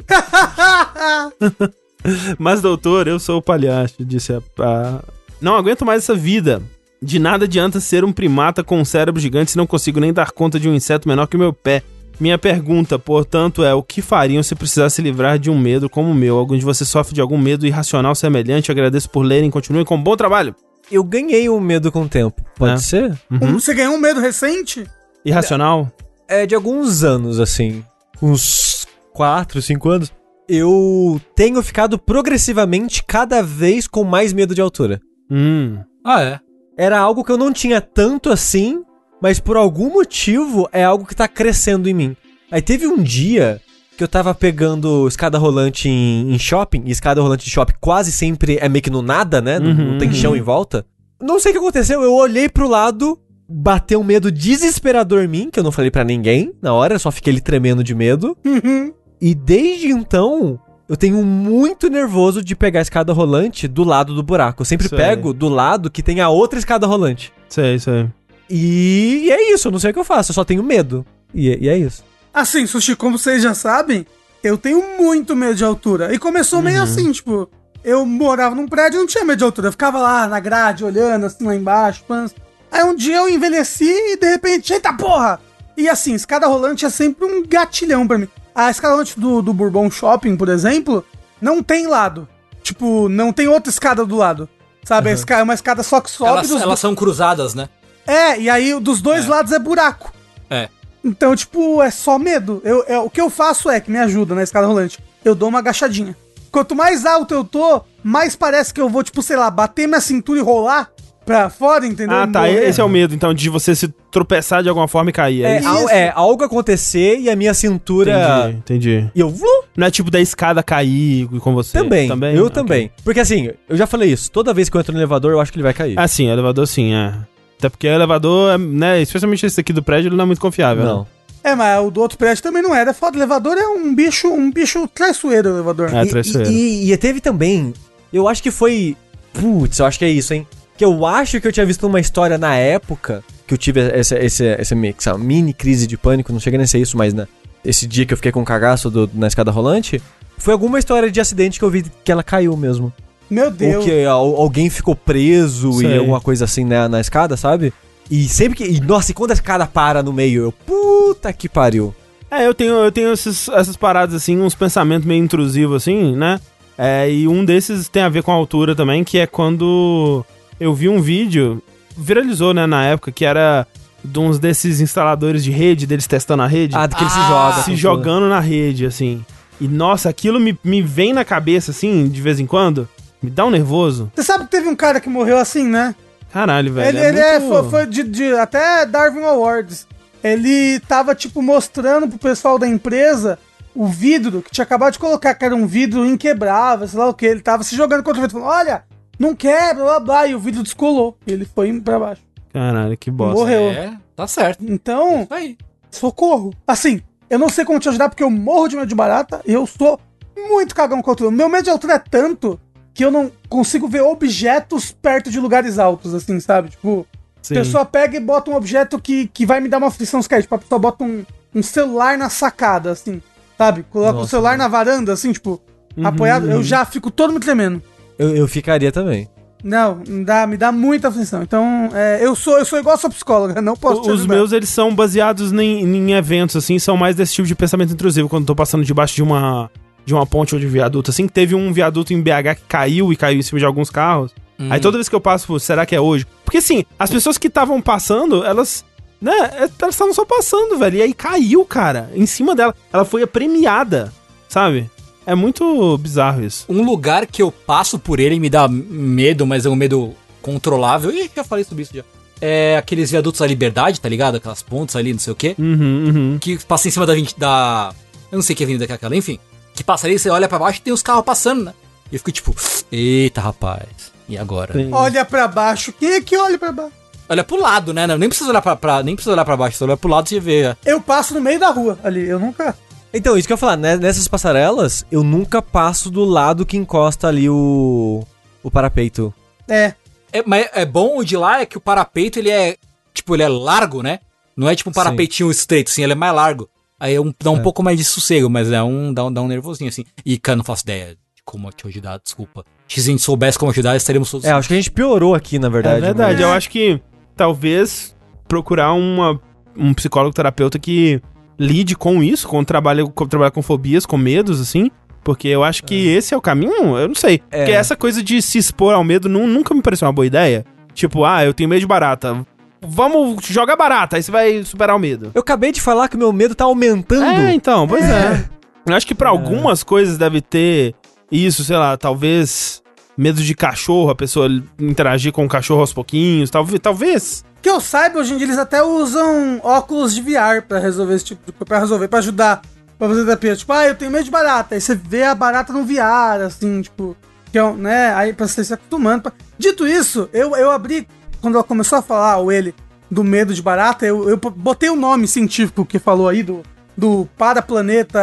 [SPEAKER 1] mas, doutor, eu sou o palhaço, disse a, a... Não aguento mais essa vida. De nada adianta ser um primata com um cérebro gigante se não consigo nem dar conta de um inseto menor que o meu pé. Minha pergunta, portanto, é o que fariam se precisasse se livrar de um medo como o meu? Algum de vocês sofre de algum medo irracional semelhante? Agradeço por lerem, continuem com um bom trabalho.
[SPEAKER 4] Eu ganhei um medo com o tempo. Pode
[SPEAKER 1] É.
[SPEAKER 4] ser?
[SPEAKER 3] Um- Você ganhou um medo recente?
[SPEAKER 1] Irracional?
[SPEAKER 4] É de alguns anos, assim. Uns 4, 5 anos. Eu tenho ficado progressivamente cada vez com mais medo de altura.
[SPEAKER 1] Hum.
[SPEAKER 2] Ah, é.
[SPEAKER 4] Era algo que eu não tinha tanto assim, mas por algum motivo é algo que tá crescendo em mim. Aí teve um dia que eu tava pegando escada rolante em, em shopping, e escada rolante de shopping quase sempre é meio que no nada, né? Não, não tem chão em volta. Não sei o que aconteceu, eu olhei pro lado, bateu um medo desesperador em mim, que eu não falei pra ninguém na hora, eu só fiquei ali tremendo de medo.
[SPEAKER 3] Uhum.
[SPEAKER 4] E desde então, eu tenho muito nervoso de pegar a escada rolante do lado do buraco. Eu sempre
[SPEAKER 1] Sei.
[SPEAKER 4] pego do lado que tem a outra escada rolante.
[SPEAKER 1] Sei, sei.
[SPEAKER 4] E é isso, eu não sei o que eu faço, eu só tenho medo. E, é- e é isso.
[SPEAKER 3] Assim, Sushi, como vocês já sabem, eu tenho muito medo de altura. E começou meio assim, tipo, eu morava num prédio e não tinha medo de altura. Eu ficava lá na grade, olhando assim lá embaixo. pans. Aí um dia eu envelheci e de repente, eita porra! E assim, escada rolante é sempre um gatilhão pra mim. A escada rolante do, do Bourbon Shopping, por exemplo, não tem lado. Tipo, não tem outra escada do lado. Sabe? Escada, é uma escada só que sobe
[SPEAKER 2] Elas, elas são cruzadas, né?
[SPEAKER 3] É, e aí dos dois lados é buraco.
[SPEAKER 2] É.
[SPEAKER 3] Então, tipo, é só medo. Eu, é, o que eu faço é, que me ajuda na escada rolante, eu dou uma agachadinha. Quanto mais alto eu tô, mais parece que eu vou, tipo, sei lá, bater minha cintura e rolar pra fora, entendeu?
[SPEAKER 1] Ah,
[SPEAKER 3] E
[SPEAKER 1] tá.
[SPEAKER 3] morrer.
[SPEAKER 1] Esse é o medo, então, de você se tropeçar de alguma forma e cair.
[SPEAKER 4] É,
[SPEAKER 1] isso?
[SPEAKER 4] al- é, algo acontecer e a minha cintura.
[SPEAKER 1] Entendi, entendi.
[SPEAKER 4] E eu. vlu,
[SPEAKER 1] Não é tipo da escada cair com você.
[SPEAKER 4] Também, eu
[SPEAKER 1] Ok.
[SPEAKER 4] também. Porque assim, eu já falei isso, toda vez que eu entro no elevador, eu acho que ele vai cair.
[SPEAKER 1] Ah, sim, elevador sim, é. Até porque o elevador, é, né, especialmente esse aqui do prédio, ele não é muito confiável.
[SPEAKER 4] não.
[SPEAKER 1] né?
[SPEAKER 3] É, mas o do outro prédio também não era. Foda, o elevador é um bicho, um bicho traiçoeiro, o elevador.
[SPEAKER 1] É,
[SPEAKER 4] E-
[SPEAKER 1] traiçoeiro.
[SPEAKER 4] E, e teve também. Eu acho que foi. Putz, eu acho que é isso, hein? Que eu acho que eu tinha visto uma história na época que eu tive essa, essa, essa, essa mini crise de pânico, não chega nem a ser isso, mas né, esse dia que eu fiquei com o cagaço do- na escada rolante, foi alguma história de acidente que eu vi que ela caiu mesmo.
[SPEAKER 3] Meu
[SPEAKER 4] Ou
[SPEAKER 3] Deus.
[SPEAKER 4] que al- alguém ficou preso
[SPEAKER 1] Sei.
[SPEAKER 4] e alguma coisa assim né, na escada, sabe? E sempre que. E, nossa, e quando a escada para no meio, eu. Puta que pariu.
[SPEAKER 1] É, eu tenho, eu tenho esses- essas paradas assim, uns pensamentos meio intrusivos assim, né? É, e um desses tem a ver com a altura também, que é quando eu vi um vídeo, viralizou, né, na época, que era de uns desses instaladores de rede, deles testando a rede,
[SPEAKER 4] Ah, do que ele se
[SPEAKER 2] Ah,
[SPEAKER 4] joga.
[SPEAKER 1] se jogando na rede, assim. E nossa, aquilo me, me vem na cabeça, assim, de vez em quando, me dá um nervoso.
[SPEAKER 3] Você sabe que teve um cara que morreu assim, né?
[SPEAKER 1] Caralho, velho.
[SPEAKER 3] ele
[SPEAKER 1] é
[SPEAKER 3] ele é,
[SPEAKER 1] muito-
[SPEAKER 3] foi, foi de, de- até Darwin Awards. Ele tava, tipo, mostrando pro pessoal da empresa o vidro que tinha acabado de colocar, que era um vidro inquebrável, sei lá o que. Ele tava se jogando contra o vidro, falando: Olha, não quebra, blá blá. E o vidro descolou. E ele foi pra baixo.
[SPEAKER 1] Caralho, que bosta.
[SPEAKER 3] Morreu.
[SPEAKER 2] É, tá certo.
[SPEAKER 3] Então,
[SPEAKER 2] Isso aí.
[SPEAKER 3] socorro. Assim, eu não sei como te ajudar porque eu morro de medo de barata e eu sou muito cagão com altura. Meu medo de altura é tanto que eu não consigo ver objetos perto de lugares altos, assim, sabe? Tipo,
[SPEAKER 1] Sim.
[SPEAKER 3] a pessoa pega e bota um objeto que, que vai me dar uma aflição se cair. Tipo, a pessoa bota um, um celular na sacada, assim, sabe? Coloca o
[SPEAKER 4] Nossa,
[SPEAKER 3] celular na varanda, assim, tipo,
[SPEAKER 1] Uhum,
[SPEAKER 3] apoiado. Eu já fico todo me tremendo.
[SPEAKER 4] Eu, eu ficaria também.
[SPEAKER 3] Não, me dá, me dá muita aflição. Então, é, eu sou eu sou igual a sua psicóloga, não posso te
[SPEAKER 1] Os
[SPEAKER 3] ajudar.
[SPEAKER 1] meus, eles são baseados em, em eventos, assim, são mais desse tipo de pensamento intrusivo, quando eu tô passando debaixo de uma de uma ponte ou de viaduto, assim, que teve um viaduto em BH que caiu e caiu em cima de alguns carros. Aí toda vez que eu passo, pô, será que é hoje? Porque assim, as pessoas que estavam passando, elas, né, é, elas estavam só passando, velho. E aí caiu, cara, em cima dela. Ela foi premiada, sabe? É muito bizarro isso.
[SPEAKER 2] Um lugar que eu passo por ele e me dá medo, mas é um medo controlável. Ih, já falei sobre isso já. É aqueles viadutos da liberdade, tá ligado? Aquelas pontes ali, não sei o quê.
[SPEAKER 1] Uhum, uhum.
[SPEAKER 2] Que passa em cima da, 20 da. Eu não sei que avenida que é aquela, enfim. Que passa ali, você olha pra baixo e tem os carros passando, né? E eu fico tipo, eita rapaz, e agora?
[SPEAKER 1] Sim.
[SPEAKER 3] Olha pra baixo. Quem é que olha pra baixo?
[SPEAKER 2] Olha pro lado, né? Não, nem precisa olhar pra, pra- nem precisa olhar pra baixo, você olha pro lado e você vê.
[SPEAKER 3] Eu passo no meio da rua ali. Eu nunca.
[SPEAKER 4] Então, isso que eu ia falar, né, nessas passarelas, eu nunca passo do lado que encosta ali o. o parapeito.
[SPEAKER 3] É.
[SPEAKER 2] É, mas é bom o de lá é que o parapeito ele é tipo ele é largo, né? Não é tipo um
[SPEAKER 4] Sim.
[SPEAKER 2] parapeitinho estreito, assim, ele é mais largo. Aí é um- dá um
[SPEAKER 4] É.
[SPEAKER 2] pouco mais de sossego, mas é um dá, um dá um nervosinho assim. E cara, não faço ideia de como te ajudar, desculpa. Se a gente soubesse como ajudar, estaríamos todos.
[SPEAKER 4] É, acho que a gente piorou aqui, na verdade.
[SPEAKER 1] É verdade,
[SPEAKER 4] mas-
[SPEAKER 1] eu acho que talvez procurar uma, um psicólogo terapeuta que lide com isso, com trabalho, com trabalhar com fobias, com medos, assim. Porque eu acho que esse é o caminho, eu não sei.
[SPEAKER 4] É.
[SPEAKER 1] Porque essa coisa de se expor ao medo nu- nunca me pareceu uma boa ideia. Tipo, ah, eu tenho medo de barata. Vamos jogar barata, aí você vai superar o medo.
[SPEAKER 4] Eu acabei de falar que meu medo tá aumentando.
[SPEAKER 1] É, então, pois é.
[SPEAKER 3] É.
[SPEAKER 1] Eu acho que pra algumas coisas deve ter isso, sei lá, talvez medo de cachorro, a pessoa interagir com o cachorro aos pouquinhos, talvez, talvez.
[SPEAKER 3] Que eu saiba, hoje em dia eles até usam óculos de VR pra resolver esse tipo de pra resolver, pra ajudar, pra fazer terapia. Tipo, ah, eu tenho medo de barata. Aí você vê a barata no VR, assim, tipo, que é, né, aí pra você se acostumando. pra- Dito isso, eu, eu abri, quando ela começou a falar, ou ele, do medo de barata, eu, eu botei o nome científico que falou aí, do, do paraplaneta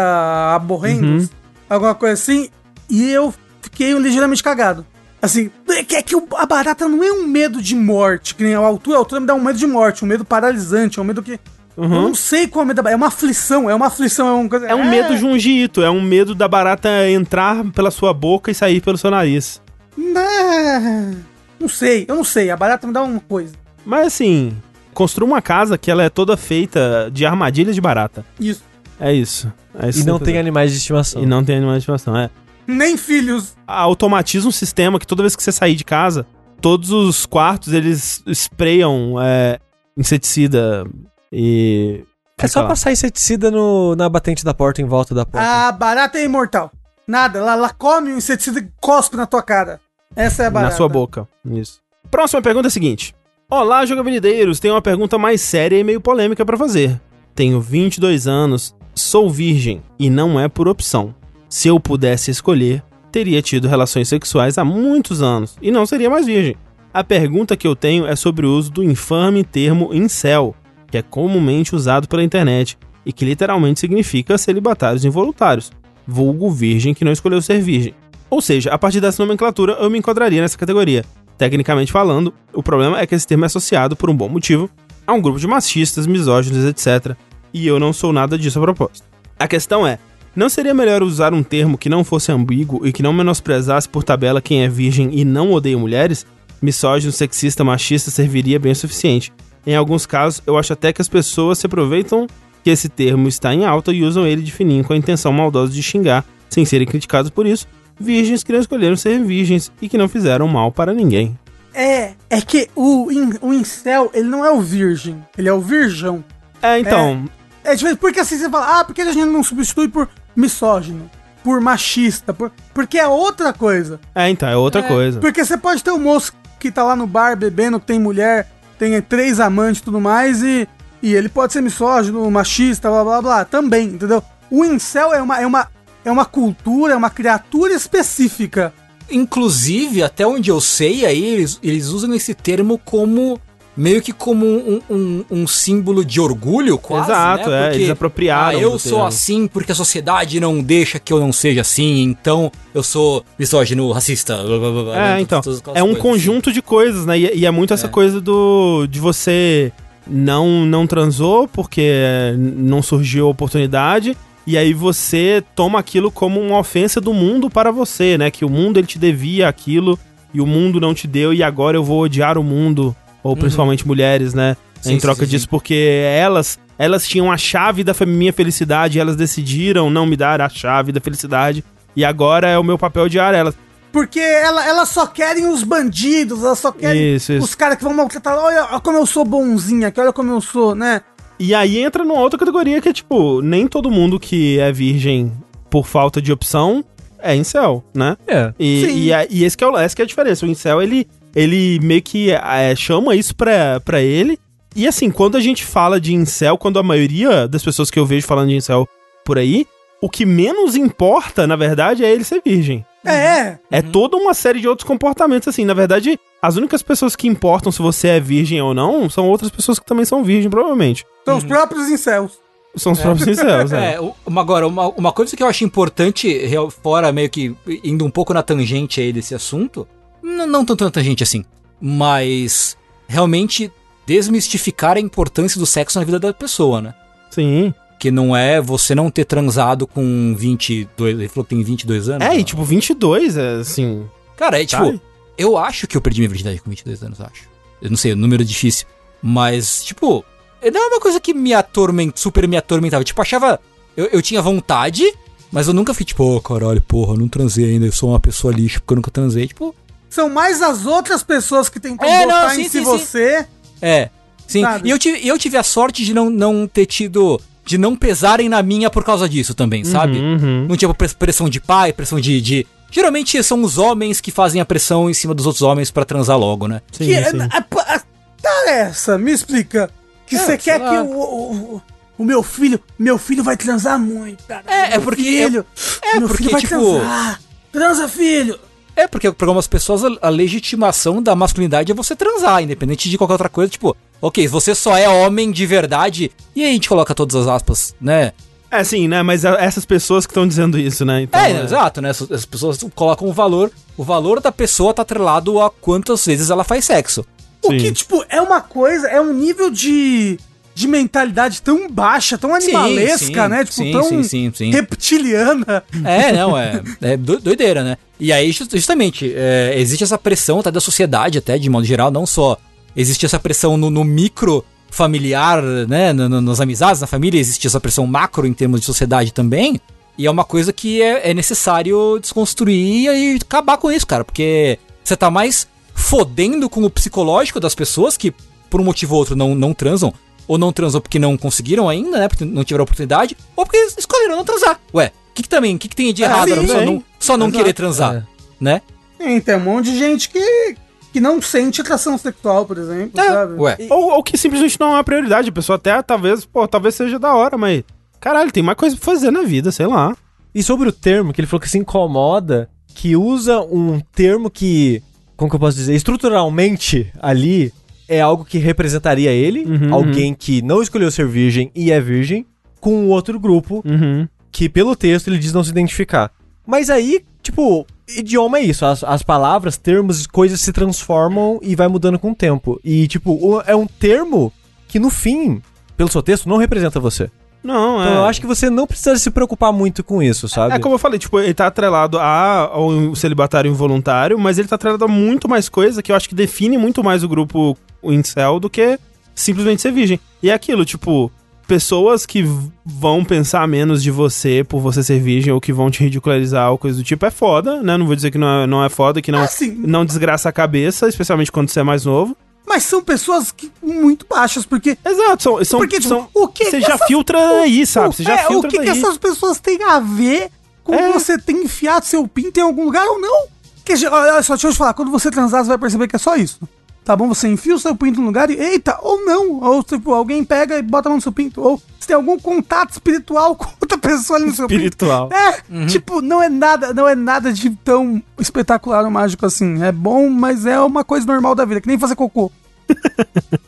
[SPEAKER 3] aborrendos, alguma coisa assim, e eu fiquei ligeiramente cagado. Assim, é que, é que o- a barata não é um medo de morte, que nem a altura, a altura me dá um medo de morte, um medo paralisante, é um medo que. Eu não sei qual é o medo da barata. É uma aflição, é uma aflição, é uma coisa.
[SPEAKER 1] É um medo jungito, é um medo da barata entrar pela sua boca e sair pelo seu nariz.
[SPEAKER 3] Né, Não sei, eu não sei. A barata me dá uma coisa.
[SPEAKER 1] Mas assim, construa uma casa que ela é toda feita de armadilhas de barata.
[SPEAKER 3] Isso.
[SPEAKER 1] É isso. É isso
[SPEAKER 4] E não tem animais de estimação.
[SPEAKER 1] E não tem animais de estimação, é.
[SPEAKER 3] Nem filhos.
[SPEAKER 1] Automatiza um sistema que toda vez que você sair de casa, todos os quartos eles sprayam é, inseticida e.
[SPEAKER 4] É só
[SPEAKER 1] lá.
[SPEAKER 4] passar inseticida no, na batente da porta, em volta da porta.
[SPEAKER 3] A barata é imortal. Nada, ela, ela come o inseticida e cospe na tua cara. Essa é a barata.
[SPEAKER 1] Na sua boca. Isso. Próxima pergunta é a seguinte. Olá, jogabilideiros. Tenho uma pergunta mais séria e meio polêmica pra fazer. Tenho 22 anos, sou virgem e não é por opção. Se eu pudesse escolher, teria tido relações sexuais há muitos anos e não seria mais virgem. A pergunta que eu tenho é sobre o uso do infame termo incel, que é comumente usado pela internet e que literalmente significa celibatários involuntários, vulgo virgem que não escolheu ser virgem. Ou seja, a partir dessa nomenclatura eu me enquadraria nessa categoria. Tecnicamente falando, o problema é que esse termo é associado, por um bom motivo, a um grupo de machistas, misóginos, etc. E eu não sou nada disso a propósito. A questão é, não seria melhor usar um termo que não fosse ambíguo e que não menosprezasse por tabela quem é virgem e não odeia mulheres? Misógino, sexista, machista serviria bem o suficiente. Em alguns casos, eu acho até que as pessoas se aproveitam que esse termo está em alta e usam ele de fininho com a intenção maldosa de xingar, sem serem criticados por isso, virgens que não escolheram ser virgens e que não fizeram mal para ninguém.
[SPEAKER 3] É, é que o, in, o incel, ele não é o virgem, ele é o virgão.
[SPEAKER 1] É, então,
[SPEAKER 3] É diferente, porque assim você fala, ah, porque a gente não substitui por misógino, por machista, por, porque é outra coisa.
[SPEAKER 1] é, então, é outra
[SPEAKER 3] É,
[SPEAKER 1] coisa.
[SPEAKER 3] Porque você pode ter um moço que tá lá no bar bebendo, tem mulher, tem três amantes e tudo mais, e, e ele pode ser misógino, machista, blá blá blá, também, entendeu? O incel é uma, é uma, é uma cultura, é uma criatura específica.
[SPEAKER 2] Inclusive, até onde eu sei, aí eles, eles usam esse termo como meio que como um, um, um símbolo de orgulho, quase.
[SPEAKER 1] Exato,
[SPEAKER 2] né?
[SPEAKER 1] é, eles apropriaram
[SPEAKER 2] Ah, eu sou
[SPEAKER 1] termo.
[SPEAKER 2] assim porque a sociedade não deixa que eu não seja assim, então eu sou misógino, racista. blá, blá, blá,
[SPEAKER 1] É,
[SPEAKER 2] né?
[SPEAKER 1] então,
[SPEAKER 2] Todas
[SPEAKER 1] é um
[SPEAKER 2] coisas, assim.
[SPEAKER 1] conjunto de coisas, né? E, e é muito essa coisa do de você não não transou porque não surgiu a oportunidade e aí você toma aquilo como uma ofensa do mundo para você, né? Que o mundo ele te devia aquilo e o mundo não te deu e agora eu vou odiar o mundo ou principalmente mulheres, né?
[SPEAKER 2] Sim,
[SPEAKER 1] em troca
[SPEAKER 2] sim,
[SPEAKER 1] disso,
[SPEAKER 2] sim.
[SPEAKER 1] porque elas elas tinham a chave da minha felicidade, elas decidiram não me dar a chave da felicidade, e agora é o meu papel de ar elas.
[SPEAKER 3] Porque ela, elas só querem os bandidos, elas só querem
[SPEAKER 1] Isso, isso.
[SPEAKER 3] os caras que vão maltratar. Olha, olha como eu sou bonzinha aqui, olha como eu sou, né?
[SPEAKER 1] E aí entra numa outra categoria que é tipo, nem todo mundo que é virgem por falta de opção é incel, né?
[SPEAKER 4] É.
[SPEAKER 1] E,
[SPEAKER 3] Sim.
[SPEAKER 1] e, a- e esse que é o, essa que é a diferença. O incel, ele, ele meio que é, chama isso pra, pra ele. E assim, quando a gente fala de incel, quando a maioria das pessoas que eu vejo falando de incel por aí, o que menos importa, na verdade, é ele ser virgem.
[SPEAKER 3] É,
[SPEAKER 1] É toda uma série de outros comportamentos, assim. Na verdade, as únicas pessoas que importam se você é virgem ou não são outras pessoas que também são virgem, provavelmente.
[SPEAKER 3] são os próprios incels.
[SPEAKER 1] São os próprios incels, é.
[SPEAKER 2] É, uma- agora, uma, uma coisa que eu acho importante, fora meio que indo um pouco na tangente aí desse assunto, não tanto na tangente assim, mas realmente desmistificar a importância do sexo na vida da pessoa, né?
[SPEAKER 1] Sim.
[SPEAKER 2] Que não é você não ter transado com 22, ele falou que tem 22 anos.
[SPEAKER 1] É, e tipo, 22, é assim...
[SPEAKER 2] Cara, é tipo, eu acho que eu perdi minha virgindade com 22 anos, eu acho. Eu não sei, o número é difícil. Mas, tipo, não é uma coisa que me atormenta, super me atormentava. Tipo, achava. Eu, eu tinha vontade, mas eu nunca fui, tipo, ô caralho, porra, eu não transei ainda, eu sou uma pessoa lixo porque eu nunca transei. Tipo,
[SPEAKER 3] São mais as outras pessoas que tentam
[SPEAKER 2] É,
[SPEAKER 3] botar
[SPEAKER 2] não,
[SPEAKER 3] em
[SPEAKER 2] sim,
[SPEAKER 3] si
[SPEAKER 2] sim, sim.
[SPEAKER 3] você.
[SPEAKER 2] é. Sim.
[SPEAKER 3] Sabe?
[SPEAKER 2] E eu tive, eu tive a sorte de não, não ter tido. De não pesarem na minha por causa disso também, sabe?
[SPEAKER 1] Uhum.
[SPEAKER 2] Não tinha press- pressão de pai, pressão de, de. Geralmente são os homens que fazem a pressão em cima dos outros homens pra transar logo, né?
[SPEAKER 1] Sim,
[SPEAKER 3] que
[SPEAKER 1] sim.
[SPEAKER 3] A, a, a, tá essa, me explica. Que
[SPEAKER 2] É,
[SPEAKER 3] você
[SPEAKER 2] sei
[SPEAKER 3] quer
[SPEAKER 2] lá.
[SPEAKER 3] que o, o, o- meu filho, meu filho vai transar muito, cara.
[SPEAKER 2] É, é
[SPEAKER 3] Meu
[SPEAKER 2] porque
[SPEAKER 3] Filho,
[SPEAKER 2] é
[SPEAKER 3] meu
[SPEAKER 2] porque,
[SPEAKER 3] filho vai
[SPEAKER 2] tipo-
[SPEAKER 3] transar. Transa, filho.
[SPEAKER 2] É, porque para algumas pessoas a, legitimação da masculinidade é você transar, independente de qualquer outra coisa. Tipo, ok, você só é homem de verdade. E aí a gente coloca todas as aspas, né?
[SPEAKER 1] É, sim, né? Mas a- essas pessoas que estão dizendo isso, né? Então,
[SPEAKER 2] é, exato, né? Essas pessoas colocam o valor. O valor da pessoa tá atrelado a quantas vezes ela faz sexo.
[SPEAKER 3] O
[SPEAKER 1] Sim.
[SPEAKER 3] que, tipo, é uma coisa, é um nível de, de mentalidade tão baixa, tão animalesca,
[SPEAKER 2] sim,
[SPEAKER 3] né? Tipo,
[SPEAKER 2] sim,
[SPEAKER 3] tão
[SPEAKER 2] sim, sim, sim.
[SPEAKER 3] reptiliana.
[SPEAKER 2] É, não, é, é do- doideira, né? E aí, just- justamente, é, existe essa pressão até da sociedade, até de modo geral, não só existe essa pressão no, no micro familiar, né, no- no- nas amizades, na família, existe essa pressão macro em termos de sociedade também, e é uma coisa que é, é necessário desconstruir e acabar com isso, cara, porque você tá mais fodendo com o psicológico das pessoas que, por um motivo ou outro, não, não transam, ou não transam porque não conseguiram ainda, né, porque não tiveram oportunidade, ou porque escolheram não transar. Ué, o que, que também, o que, que tem de
[SPEAKER 1] É,
[SPEAKER 2] errado
[SPEAKER 1] sim,
[SPEAKER 2] pessoa
[SPEAKER 1] sim.
[SPEAKER 2] não, só não
[SPEAKER 1] Exato,
[SPEAKER 2] querer transar,
[SPEAKER 4] é.
[SPEAKER 2] né?
[SPEAKER 3] Sim, tem um monte de gente que, que não sente atração sexual, por exemplo, sabe?
[SPEAKER 2] Ué,
[SPEAKER 1] Ou, ou que simplesmente não é uma prioridade. A pessoa até, talvez, pô, talvez seja da hora, mas... Caralho, tem mais coisa pra fazer na vida, sei lá.
[SPEAKER 4] E sobre o termo, que ele falou que se incomoda, que usa um termo que, como que eu posso dizer, estruturalmente ali é algo que representaria ele,
[SPEAKER 1] Uhum,
[SPEAKER 4] alguém que não escolheu ser virgem e é virgem, com um outro grupo
[SPEAKER 1] Uhum.
[SPEAKER 4] que pelo texto ele diz não se identificar. Mas aí, tipo, idioma é isso, as, as palavras, termos, coisas se transformam e vai mudando com o tempo. E, tipo, é um termo que no fim, pelo seu texto, não representa você.
[SPEAKER 1] Não, é...
[SPEAKER 4] Então eu acho que você não precisa se preocupar muito com isso, sabe?
[SPEAKER 1] É como eu falei, tipo, ele tá atrelado a- ao celibatário involuntário, mas ele tá atrelado a muito mais coisa que eu acho que define muito mais o grupo incel do que simplesmente ser virgem. E é aquilo, tipo, pessoas que vão pensar menos de você por você ser virgem ou que vão te ridicularizar ou coisa do tipo é foda, né? Não vou dizer que não é, não é foda, que não,
[SPEAKER 3] Assim.
[SPEAKER 1] não desgraça a cabeça, especialmente quando você é mais novo.
[SPEAKER 3] Mas são pessoas que, muito baixas, porque.
[SPEAKER 1] Exato, são. são,
[SPEAKER 3] Porque, tipo,
[SPEAKER 1] são
[SPEAKER 3] o que
[SPEAKER 1] você
[SPEAKER 3] que
[SPEAKER 1] já
[SPEAKER 3] essas-
[SPEAKER 1] filtra aí, sabe?
[SPEAKER 3] o-
[SPEAKER 1] Você já
[SPEAKER 3] é,
[SPEAKER 1] filtra
[SPEAKER 3] o que, que
[SPEAKER 1] daí.
[SPEAKER 3] essas pessoas têm a ver com
[SPEAKER 1] É.
[SPEAKER 3] você ter enfiado seu pinto em algum lugar ou não? Ge- olha só, deixa eu te falar, quando você transar, você vai perceber que é só isso. Tá bom? Você enfia o seu pinto no lugar e, eita, ou não. Ou, tipo, alguém pega e bota a mão no seu pinto. Ou você tem algum contato espiritual com outra pessoa ali no seu
[SPEAKER 1] Espiritual.
[SPEAKER 3] pinto. É, tipo, não é nada, não é nada de tão espetacular ou mágico assim. É bom, mas é uma coisa normal da vida, que nem fazer cocô.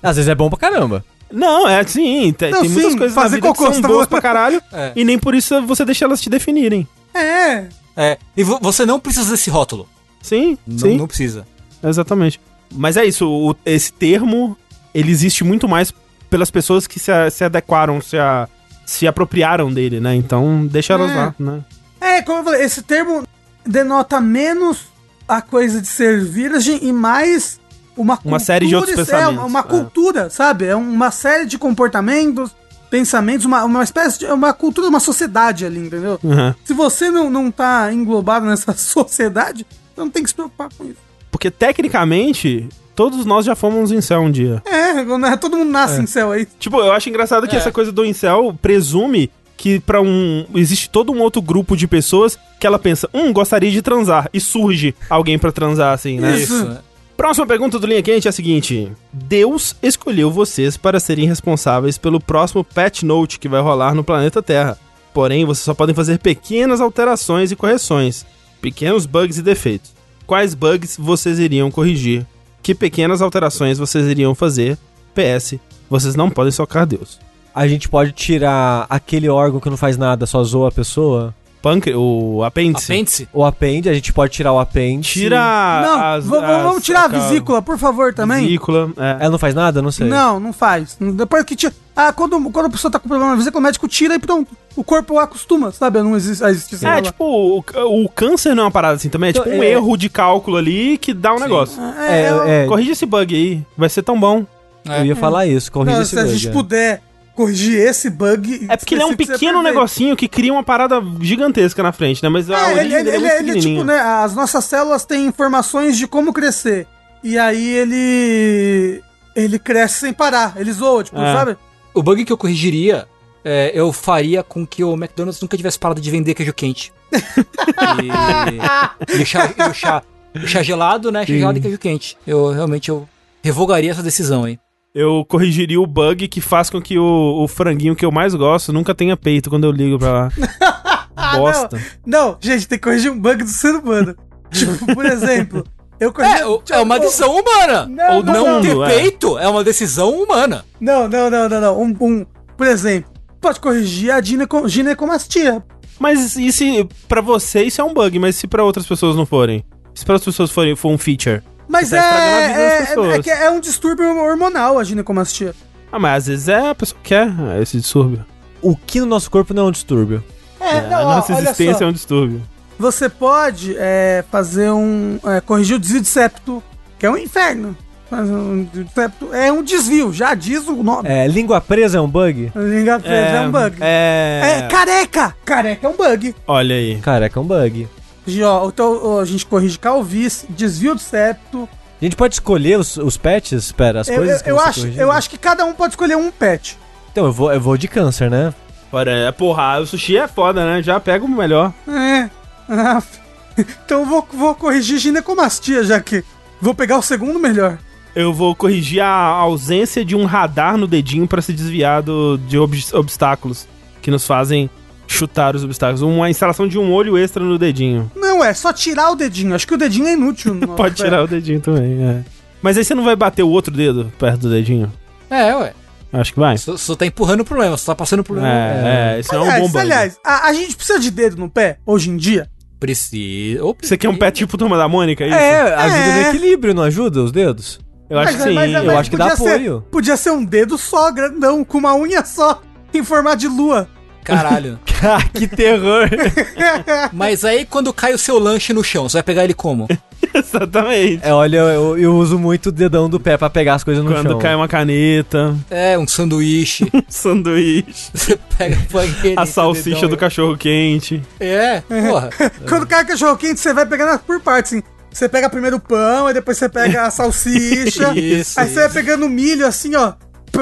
[SPEAKER 4] Às vezes é bom pra caramba.
[SPEAKER 1] Não, é assim, tem,
[SPEAKER 3] Não,
[SPEAKER 1] tem muitas
[SPEAKER 3] sim,
[SPEAKER 1] coisas na
[SPEAKER 3] fazer
[SPEAKER 1] vida
[SPEAKER 3] cocô,
[SPEAKER 1] que são boas
[SPEAKER 3] falando.
[SPEAKER 1] pra caralho
[SPEAKER 2] É.
[SPEAKER 1] e nem por isso você deixa elas te definirem.
[SPEAKER 3] É.
[SPEAKER 2] É, e vo- você não precisa desse rótulo.
[SPEAKER 1] Sim,
[SPEAKER 2] Não,
[SPEAKER 1] sim,
[SPEAKER 2] não precisa.
[SPEAKER 1] exatamente. Mas é isso, o- esse termo, ele existe muito mais pelas pessoas que se, se adequaram, se, a- se apropriaram dele, né? Então, deixa elas
[SPEAKER 3] É.
[SPEAKER 1] lá, né?
[SPEAKER 3] É, como eu falei, esse termo denota menos a coisa de ser virgem e mais uma,
[SPEAKER 1] Uma série de outros
[SPEAKER 3] é,
[SPEAKER 1] pensamentos,
[SPEAKER 3] uma, uma
[SPEAKER 1] é.
[SPEAKER 3] cultura, sabe? É uma série de comportamentos, pensamentos, uma, uma espécie de uma cultura, uma sociedade ali, entendeu?
[SPEAKER 1] Uhum.
[SPEAKER 3] Se você não, não tá englobado nessa sociedade, você não tem que se preocupar com isso.
[SPEAKER 1] Porque tecnicamente, todos nós já fomos incel um dia.
[SPEAKER 3] É, né? todo mundo nasce em céu aí.
[SPEAKER 1] Tipo, eu acho engraçado que
[SPEAKER 2] É.
[SPEAKER 1] essa coisa do incel presume que pra um. Existe todo um outro grupo de pessoas que ela pensa, hum, gostaria de transar. E surge alguém pra transar, assim, né?
[SPEAKER 3] Isso.
[SPEAKER 2] Isso?
[SPEAKER 1] Próxima pergunta do Linha Quente é a seguinte: Deus escolheu vocês para serem responsáveis pelo próximo patch note que vai rolar no planeta Terra. Porém, vocês só podem fazer pequenas alterações e correções, pequenos bugs e defeitos. Quais bugs vocês iriam corrigir? Que pequenas alterações vocês iriam fazer? PS, vocês não podem socar Deus.
[SPEAKER 4] A gente pode tirar aquele órgão que não faz nada, só zoa a pessoa.
[SPEAKER 1] Pâncreas, o apêndice.
[SPEAKER 2] Apêndice?
[SPEAKER 4] O apêndice, a gente pode tirar o apêndice.
[SPEAKER 1] Tira
[SPEAKER 3] não,
[SPEAKER 1] as,
[SPEAKER 3] vamos
[SPEAKER 1] as-
[SPEAKER 3] tirar a vesícula, por favor, também.
[SPEAKER 1] Vesícula, é.
[SPEAKER 4] Ela não faz nada? Não sei.
[SPEAKER 3] Não, não faz. Depois que tira. Ah, quando, quando a pessoa tá com problema na vesícula, o médico tira e pronto. O corpo acostuma, sabe? A não existe, a existir
[SPEAKER 1] É, tipo, o, o câncer não é uma parada assim também, é tipo um
[SPEAKER 4] É.
[SPEAKER 1] erro de cálculo ali que dá um negócio.
[SPEAKER 3] É, eu-
[SPEAKER 4] É, é,
[SPEAKER 1] Corrige esse bug aí, vai ser tão bom.
[SPEAKER 4] eu ia falar isso, corrija
[SPEAKER 3] não,
[SPEAKER 4] esse
[SPEAKER 3] se a
[SPEAKER 4] bug,
[SPEAKER 3] gente
[SPEAKER 4] é.
[SPEAKER 3] puder corrigir esse bug.
[SPEAKER 1] É porque ele é um pequeno negocinho que cria uma parada gigantesca na frente, né? Mas
[SPEAKER 3] É, ele, ele,
[SPEAKER 1] é
[SPEAKER 3] ele,
[SPEAKER 1] muito
[SPEAKER 3] ele, tipo,
[SPEAKER 1] pequenininha.
[SPEAKER 3] né? As nossas células têm informações de como crescer. E aí ele. Ele cresce sem parar. Ele zoa, tipo,
[SPEAKER 1] É.
[SPEAKER 3] sabe?
[SPEAKER 2] O bug que eu corrigiria, é, eu faria com que o McDonald's nunca tivesse parado de vender queijo quente. e, e o chá, e o chá, o chá gelado, né? Chá gelado e queijo quente. Eu realmente eu revogaria essa decisão aí.
[SPEAKER 1] Eu corrigiria o bug que faz com que o, o franguinho que eu mais gosto nunca tenha peito quando eu ligo pra lá. Bosta.
[SPEAKER 3] Não, gente, tem que corrigir um bug do ser humano. tipo, por exemplo, eu corrigi.
[SPEAKER 2] É, o- é uma decisão humana.
[SPEAKER 3] Não,
[SPEAKER 2] Ou
[SPEAKER 3] não,
[SPEAKER 2] não,
[SPEAKER 1] não.
[SPEAKER 2] ter
[SPEAKER 1] É.
[SPEAKER 2] peito é uma decisão humana.
[SPEAKER 3] Não, não, não, não, não. Um, um- por exemplo, pode corrigir a gineco, ginecomastia.
[SPEAKER 1] Mas e se pra você isso é um bug, mas se pra outras pessoas não forem? Se pra outras pessoas forem, for um feature?
[SPEAKER 3] Mas é,
[SPEAKER 1] tá
[SPEAKER 3] é, é, é que é um distúrbio hormonal a ginecomastia.
[SPEAKER 1] Ah, mas às vezes é a pessoa que quer esse distúrbio.
[SPEAKER 4] O que no nosso corpo não é um distúrbio.
[SPEAKER 3] É,
[SPEAKER 1] a nossa existência é um distúrbio.
[SPEAKER 3] Você pode é, fazer um. é, corrigir o desvio de septo, que é um inferno. Um é um desvio, já diz o nome.
[SPEAKER 4] É, língua presa é um bug?
[SPEAKER 3] Língua presa é, um bug. É,
[SPEAKER 1] É.
[SPEAKER 3] careca! Careca é um bug.
[SPEAKER 1] Olha aí.
[SPEAKER 4] Careca é um bug.
[SPEAKER 3] Ó, então a gente corrige calvície, desvio de septo.
[SPEAKER 4] A gente pode escolher os, os patches? Espera, as
[SPEAKER 3] Eu,
[SPEAKER 4] coisas
[SPEAKER 3] eu,
[SPEAKER 4] que
[SPEAKER 3] eu
[SPEAKER 4] você
[SPEAKER 3] acho,
[SPEAKER 4] corrigir?
[SPEAKER 3] eu acho que cada um pode escolher um pet.
[SPEAKER 4] Então, eu vou, eu vou de câncer, né?
[SPEAKER 1] Olha, é, porra, o sushi é foda, né? Já pega o melhor.
[SPEAKER 3] É. Ah, então eu vou, vou corrigir ginecomastia, já que vou pegar o segundo melhor.
[SPEAKER 1] Eu vou corrigir a ausência de um radar no dedinho pra se desviar do, de ob- obstáculos que nos fazem chutar os obstáculos. Uma instalação de um olho extra no dedinho.
[SPEAKER 3] Não, é só tirar o dedinho. Acho que o dedinho é inútil.
[SPEAKER 1] Pode tirar o dedinho também, é. Mas aí você não vai bater o outro dedo perto do dedinho?
[SPEAKER 2] É, ué.
[SPEAKER 1] Acho que vai.
[SPEAKER 2] Só, só tá empurrando o problema, só tá passando o problema.
[SPEAKER 1] É, é, isso é um
[SPEAKER 3] Aliás,
[SPEAKER 1] bom bug.
[SPEAKER 3] aliás a, a gente precisa de dedo no pé, hoje em dia.
[SPEAKER 2] Precisa.
[SPEAKER 1] Você quer um pé tipo Turma da Mônica, é isso?
[SPEAKER 4] É, ajuda
[SPEAKER 3] É.
[SPEAKER 4] no equilíbrio, não ajuda os dedos?
[SPEAKER 1] Eu acho que sim.
[SPEAKER 4] eu acho que dá
[SPEAKER 3] podia ser-
[SPEAKER 4] apoio.
[SPEAKER 3] podia ser um dedo só, grandão, com uma unha só, em formato de lua.
[SPEAKER 2] Caralho.
[SPEAKER 4] Ah, que terror!
[SPEAKER 2] Mas aí quando cai o seu lanche no chão, você vai pegar ele como?
[SPEAKER 1] Exatamente.
[SPEAKER 4] é, olha, eu, eu uso muito o dedão do pé pra pegar as coisas no
[SPEAKER 1] Quando
[SPEAKER 4] chão.
[SPEAKER 1] cai uma caneta,
[SPEAKER 2] É, um sanduíche.
[SPEAKER 1] sanduíche,
[SPEAKER 2] Você pega põe ele
[SPEAKER 1] a
[SPEAKER 2] o
[SPEAKER 1] salsicha
[SPEAKER 2] dedão
[SPEAKER 1] do cachorro quente.
[SPEAKER 2] É, porra.
[SPEAKER 3] Quando cai cachorro quente, você vai pegando por partes, assim. Você pega primeiro o pão, aí depois você pega a salsicha.
[SPEAKER 2] Isso,
[SPEAKER 3] aí você vai
[SPEAKER 2] isso.
[SPEAKER 3] pegando o milho, assim, ó.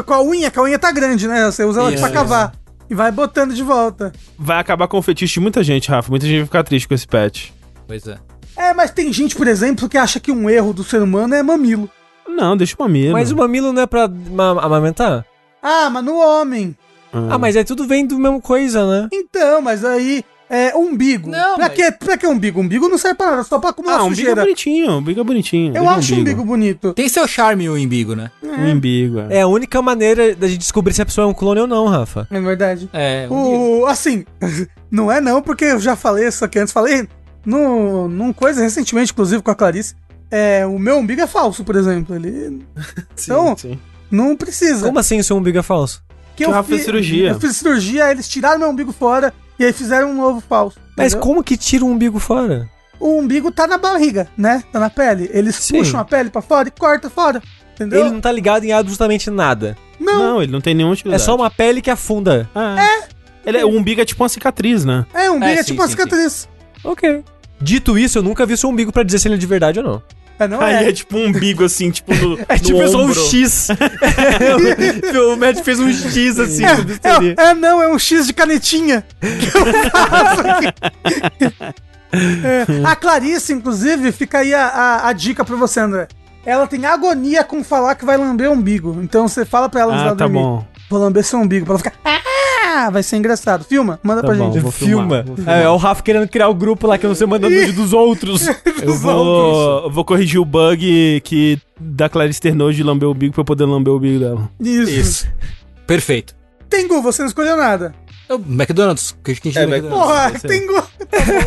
[SPEAKER 3] Com a unha, que a unha tá grande, né? Você usa ela
[SPEAKER 2] Isso,
[SPEAKER 3] pra cavar. E vai botando de volta.
[SPEAKER 1] Vai acabar com o fetiche de muita gente, Rafa. Muita gente vai ficar triste com esse patch.
[SPEAKER 2] Pois é.
[SPEAKER 3] É, mas tem gente, por exemplo, que acha que um erro do ser humano é mamilo.
[SPEAKER 1] Não, deixa o mamilo.
[SPEAKER 4] Mas o mamilo não é pra ma- amamentar?
[SPEAKER 3] Ah, mas no homem.
[SPEAKER 4] Ah, mas aí tudo vem do mesmo coisa, né?
[SPEAKER 3] Então, mas aí. É, umbigo.
[SPEAKER 2] Não,
[SPEAKER 3] pra,
[SPEAKER 2] mas-
[SPEAKER 3] que, pra que umbigo? Umbigo não serve pra nada, só pra acumular
[SPEAKER 1] Ah, um bico é
[SPEAKER 3] sujeira.
[SPEAKER 1] bonitinho, um bico é bonitinho.
[SPEAKER 3] Eu
[SPEAKER 1] Deixa
[SPEAKER 3] acho um umbigo bonito.
[SPEAKER 2] Tem seu charme o embigo, né?
[SPEAKER 1] Um umbigo, é.
[SPEAKER 4] É a única maneira da gente descobrir se a pessoa é um clone ou não, Rafa.
[SPEAKER 3] É verdade.
[SPEAKER 2] É, umbigo.
[SPEAKER 3] O, assim, não é não, porque eu já falei isso aqui antes, falei no, num coisa recentemente, inclusive com a Clarice. É, o meu umbigo é falso, por exemplo. Ele então,
[SPEAKER 1] sim.
[SPEAKER 3] não precisa.
[SPEAKER 4] Como assim o seu umbigo é falso?
[SPEAKER 3] Que
[SPEAKER 1] Que o Rafa fez cirurgia.
[SPEAKER 3] Eu fiz cirurgia, eles tiraram meu umbigo fora e aí fizeram um novo falso.
[SPEAKER 4] Mas
[SPEAKER 3] entendeu?
[SPEAKER 4] como que tira um umbigo fora?
[SPEAKER 3] o umbigo tá na barriga, né? Tá na pele. Eles
[SPEAKER 4] Sim.
[SPEAKER 3] puxam a pele pra fora e corta fora. Entendeu?
[SPEAKER 4] Ele não tá ligado em absolutamente nada.
[SPEAKER 1] Não, ele não tem nenhuma
[SPEAKER 4] É
[SPEAKER 1] utilidade.
[SPEAKER 4] só uma pele que afunda.
[SPEAKER 1] É. Ele é. O umbigo é tipo uma cicatriz, né?
[SPEAKER 3] É, o umbigo
[SPEAKER 2] É,
[SPEAKER 3] é,
[SPEAKER 2] sim,
[SPEAKER 3] tipo uma
[SPEAKER 2] sim,
[SPEAKER 3] cicatriz.
[SPEAKER 4] Ok. Dito isso, eu nunca vi seu umbigo pra dizer se ele é de verdade ou não.
[SPEAKER 3] É, não
[SPEAKER 1] Aí
[SPEAKER 3] é.
[SPEAKER 1] é tipo um umbigo assim, tipo no.
[SPEAKER 4] É
[SPEAKER 1] no
[SPEAKER 4] tipo só um. X. o Matt fez um X assim.
[SPEAKER 3] É,
[SPEAKER 4] no
[SPEAKER 3] é, é, não, é um X de canetinha. que eu faço aqui. É, a Clarice, inclusive, fica aí a, a, a dica pra você, André. Ela tem agonia com falar que vai lamber o umbigo. Então você fala pra ela antes
[SPEAKER 1] Ah, tá
[SPEAKER 3] dormir.
[SPEAKER 1] bom.
[SPEAKER 3] Vou lamber seu umbigo. Pra ela ficar. Ah, vai ser engraçado. Filma, manda
[SPEAKER 1] Tá
[SPEAKER 3] pra
[SPEAKER 1] bom.
[SPEAKER 3] gente.
[SPEAKER 1] vou
[SPEAKER 4] Filma.
[SPEAKER 1] filmar.
[SPEAKER 4] É, é o Rafa querendo criar o grupo lá que eu não sei mandando dos outros.
[SPEAKER 1] Eu vou, eu vou corrigir o bug que da Clarice ter nojo de lamber o umbigo pra eu poder lamber o umbigo dela.
[SPEAKER 3] Isso.
[SPEAKER 2] Isso. Perfeito.
[SPEAKER 3] Tengu, você não escolheu nada.
[SPEAKER 2] É o McDonald's. Que a gente
[SPEAKER 1] É,
[SPEAKER 2] é, McDonald's.
[SPEAKER 3] Porra, Tengu.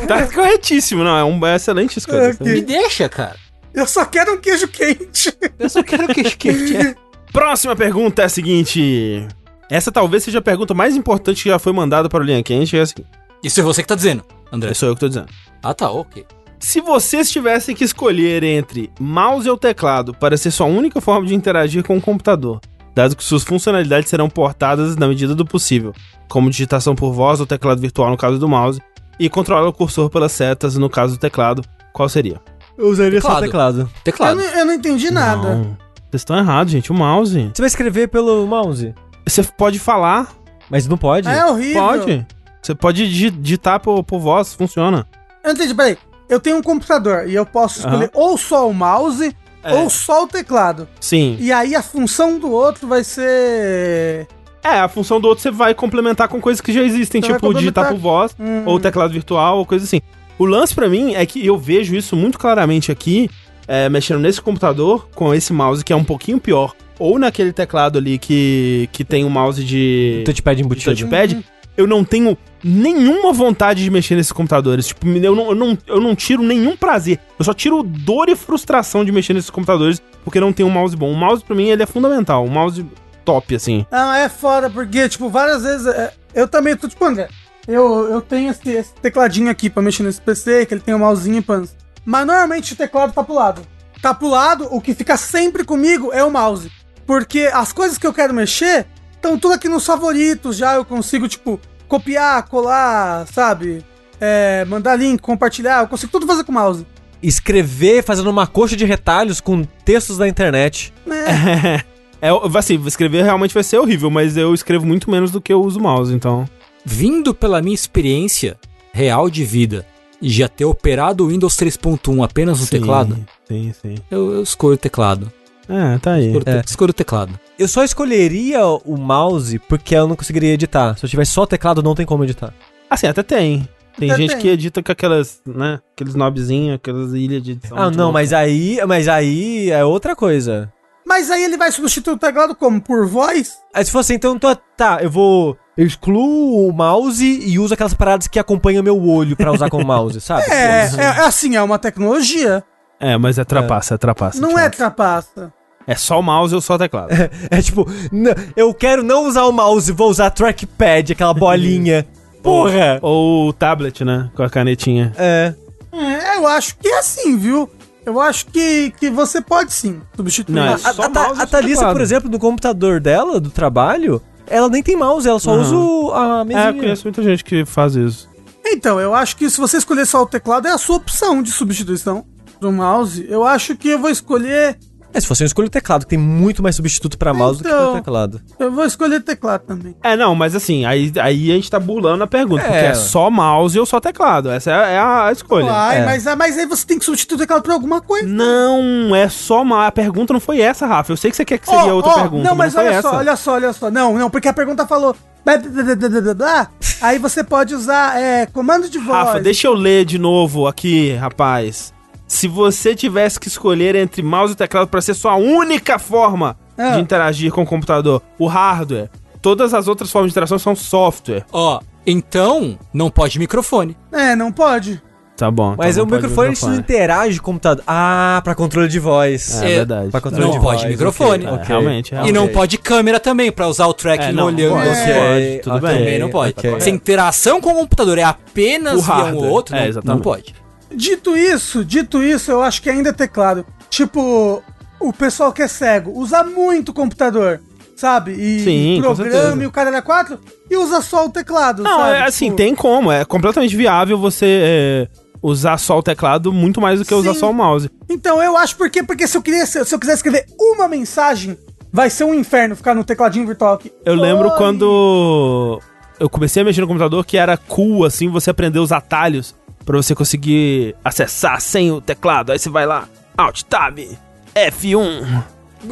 [SPEAKER 1] Tá corretíssimo, não. É uma excelente escolha.
[SPEAKER 3] Ok.
[SPEAKER 2] Me deixa, cara.
[SPEAKER 3] Eu só quero um queijo quente.
[SPEAKER 2] Eu só quero queijo quente. é.
[SPEAKER 1] Próxima pergunta é a seguinte. Essa talvez seja a pergunta mais importante que já foi mandada para o Linha Quente. É a seguinte.
[SPEAKER 2] Isso é você que tá dizendo, André.
[SPEAKER 1] É só eu que tô dizendo.
[SPEAKER 2] Ah, tá, ok.
[SPEAKER 1] Se vocês tivessem que escolher entre mouse ou teclado para ser sua única forma de interagir com o computador, dado que suas funcionalidades serão portadas na medida do possível, como digitação por voz ou teclado virtual no caso do mouse, e controlar o cursor pelas setas no caso do teclado, qual seria?
[SPEAKER 4] Eu usaria só
[SPEAKER 2] Teclado.
[SPEAKER 4] teclado.
[SPEAKER 3] Eu,
[SPEAKER 2] Teclado.
[SPEAKER 3] não, eu não entendi nada.
[SPEAKER 1] Não. Vocês estão errados, gente. O mouse.
[SPEAKER 4] Você vai escrever pelo mouse.
[SPEAKER 1] Você pode falar,
[SPEAKER 4] Mas não pode.
[SPEAKER 3] É horrível.
[SPEAKER 1] pode. Você pode digi- digitar por, por voz, funciona.
[SPEAKER 3] Eu entendi, peraí. Eu tenho um computador e eu posso escolher ou só o mouse
[SPEAKER 1] É.
[SPEAKER 3] ou só o teclado.
[SPEAKER 1] Sim.
[SPEAKER 3] E aí a função do outro vai ser.
[SPEAKER 1] É, a função do outro você vai complementar com coisas que já existem,
[SPEAKER 3] Você
[SPEAKER 1] tipo digitar por voz,
[SPEAKER 3] Hum.
[SPEAKER 1] ou teclado virtual, ou coisa assim. O lance pra mim é que eu vejo isso muito claramente aqui, é, mexendo nesse computador, com esse mouse que é um pouquinho pior, ou naquele teclado ali que, que tem um mouse de,
[SPEAKER 4] Touchpad
[SPEAKER 1] de
[SPEAKER 4] embutido.
[SPEAKER 1] touchpad, eu não tenho nenhuma vontade de mexer nesses computadores. Tipo, eu não, eu, não, eu não tiro nenhum prazer. Eu só tiro dor e frustração de mexer nesses computadores, porque não tem um mouse bom. O mouse, pra mim, ele é fundamental. Um mouse top, assim.
[SPEAKER 3] Não, é foda, porque, tipo, várias vezes. é, eu também tô, tipo, André. Eu, eu tenho esse, esse tecladinho aqui pra mexer nesse PC, que ele tem um mousezinho e pans. Mas normalmente o teclado tá pro lado. Tá pro lado, o que fica sempre comigo é o mouse. Porque as coisas que eu quero mexer estão tudo aqui nos favoritos já. Eu consigo, tipo, copiar, colar, sabe? É, mandar link, compartilhar. Eu consigo tudo fazer com o mouse.
[SPEAKER 4] Escrever fazendo uma coxa de retalhos com textos da internet.
[SPEAKER 3] É,
[SPEAKER 1] É, assim, escrever realmente vai ser horrível, mas eu escrevo muito menos do que eu uso o mouse, então.
[SPEAKER 2] Vindo pela minha experiência real de vida já ter operado o Windows 3.1 apenas no
[SPEAKER 1] Sim,
[SPEAKER 2] teclado,
[SPEAKER 1] Sim, sim.
[SPEAKER 2] eu, eu escolho o teclado.
[SPEAKER 1] É, tá aí.
[SPEAKER 2] Escolho,
[SPEAKER 4] É.
[SPEAKER 2] te- escolho o teclado.
[SPEAKER 4] Eu só escolheria o mouse porque eu não conseguiria editar. Se eu tivesse só o teclado, não tem como editar.
[SPEAKER 1] Assim, até tem. Tem
[SPEAKER 3] Até
[SPEAKER 1] gente
[SPEAKER 3] tem.
[SPEAKER 1] que edita com aquelas, né? Aqueles nobzinhos, aquelas ilhas de edição.
[SPEAKER 4] ah, não, mas aí, mas aí é outra coisa.
[SPEAKER 3] Mas aí ele vai substituir o teclado como? Por voz?
[SPEAKER 4] Aí se fosse então, tô- tá, eu vou. Eu excluo o mouse e uso aquelas paradas que acompanham meu olho pra usar como mouse, sabe?
[SPEAKER 3] É, é, é assim, é uma tecnologia.
[SPEAKER 1] É, mas é trapaça, é trapaça.
[SPEAKER 3] não é trapaça.
[SPEAKER 1] É só o mouse ou só o teclado.
[SPEAKER 4] É tipo, n- eu quero não usar o mouse, vou usar trackpad, aquela bolinha. Porra!
[SPEAKER 1] ou o tablet, né? Com a canetinha.
[SPEAKER 4] É.
[SPEAKER 3] É, eu acho que é assim, viu? Eu acho que, que você pode sim substituir.
[SPEAKER 1] Não, é
[SPEAKER 4] A,
[SPEAKER 1] só
[SPEAKER 4] a, a
[SPEAKER 1] e
[SPEAKER 4] Thalissa, por exemplo, no computador dela, do trabalho, ela nem tem mouse, ela só
[SPEAKER 1] Aham.
[SPEAKER 4] usa o- a mesinha.
[SPEAKER 1] É, eu conheço muita gente que faz isso.
[SPEAKER 3] Então, eu acho que se você escolher só o teclado, é a sua opção de substituição do mouse. Eu acho que eu vou escolher.
[SPEAKER 4] É, se fosse eu escolho o teclado, que tem muito mais substituto pra mouse do que
[SPEAKER 3] Então.
[SPEAKER 4] pro teclado.
[SPEAKER 3] Eu vou escolher teclado também.
[SPEAKER 1] É, não, mas assim, aí, aí a gente tá burlando a pergunta,
[SPEAKER 4] É.
[SPEAKER 1] porque é só mouse ou só teclado. Essa é, é a escolha.
[SPEAKER 3] Ai,
[SPEAKER 4] é.
[SPEAKER 3] mas, mas aí você tem que substituir o teclado por alguma coisa.
[SPEAKER 1] Não, é só mouse. A pergunta não foi essa, Rafa. Eu sei que você quer que seria
[SPEAKER 3] Ó,
[SPEAKER 1] outra
[SPEAKER 3] ó,
[SPEAKER 1] pergunta,
[SPEAKER 3] Não, mas
[SPEAKER 1] não foi
[SPEAKER 3] olha
[SPEAKER 1] essa.
[SPEAKER 3] só, olha só, olha só. Não, não, porque a pergunta falou. Aí você pode usar é, comando de voz.
[SPEAKER 1] Rafa, deixa eu ler de novo aqui, rapaz. Se você tivesse que escolher entre mouse e teclado para ser sua única forma
[SPEAKER 3] Ah.
[SPEAKER 1] de interagir com o computador, o hardware, todas as outras formas de interação são software.
[SPEAKER 2] Ó, então não pode microfone.
[SPEAKER 3] É, não pode.
[SPEAKER 1] Tá bom.
[SPEAKER 4] Mas
[SPEAKER 1] então
[SPEAKER 4] o microfone, gente não interage com o computador. Ah, pra controle de voz.
[SPEAKER 1] É,
[SPEAKER 2] É,
[SPEAKER 1] verdade.
[SPEAKER 4] Pra controle
[SPEAKER 2] Não
[SPEAKER 4] de
[SPEAKER 2] pode
[SPEAKER 4] voz,
[SPEAKER 2] microfone.
[SPEAKER 1] É,
[SPEAKER 4] ok, ok.
[SPEAKER 1] realmente,
[SPEAKER 2] E
[SPEAKER 1] realmente.
[SPEAKER 2] não pode câmera também, pra usar o tracking
[SPEAKER 1] É, não,
[SPEAKER 2] olhando.
[SPEAKER 1] pode,
[SPEAKER 2] você.
[SPEAKER 1] pode, tudo
[SPEAKER 4] ok,
[SPEAKER 1] bem.
[SPEAKER 2] Também não pode.
[SPEAKER 4] ok.
[SPEAKER 2] Se a interação com o computador é apenas
[SPEAKER 1] O
[SPEAKER 2] um ou outro,
[SPEAKER 1] É,
[SPEAKER 2] não, não pode.
[SPEAKER 3] Dito isso, dito isso, eu acho que ainda é teclado. Tipo, o pessoal que é cego usa muito computador, sabe? E
[SPEAKER 1] Sim,
[SPEAKER 3] programa e o cara era 4 e usa só o teclado,
[SPEAKER 1] Não,
[SPEAKER 3] sabe?
[SPEAKER 1] é assim,
[SPEAKER 3] Tipo,
[SPEAKER 1] tem como. É completamente viável você é, usar só o teclado muito mais do que usar
[SPEAKER 3] Sim.
[SPEAKER 1] só o mouse.
[SPEAKER 3] Então, eu acho porque, porque se eu queria, se eu quiser escrever uma mensagem, vai ser um inferno ficar no tecladinho virtual aqui.
[SPEAKER 1] Eu lembro
[SPEAKER 3] Oi.
[SPEAKER 1] quando eu comecei a mexer no computador que era cool, assim, você aprender os atalhos pra você conseguir acessar sem o teclado. Aí você vai lá, Alt Tab, F1,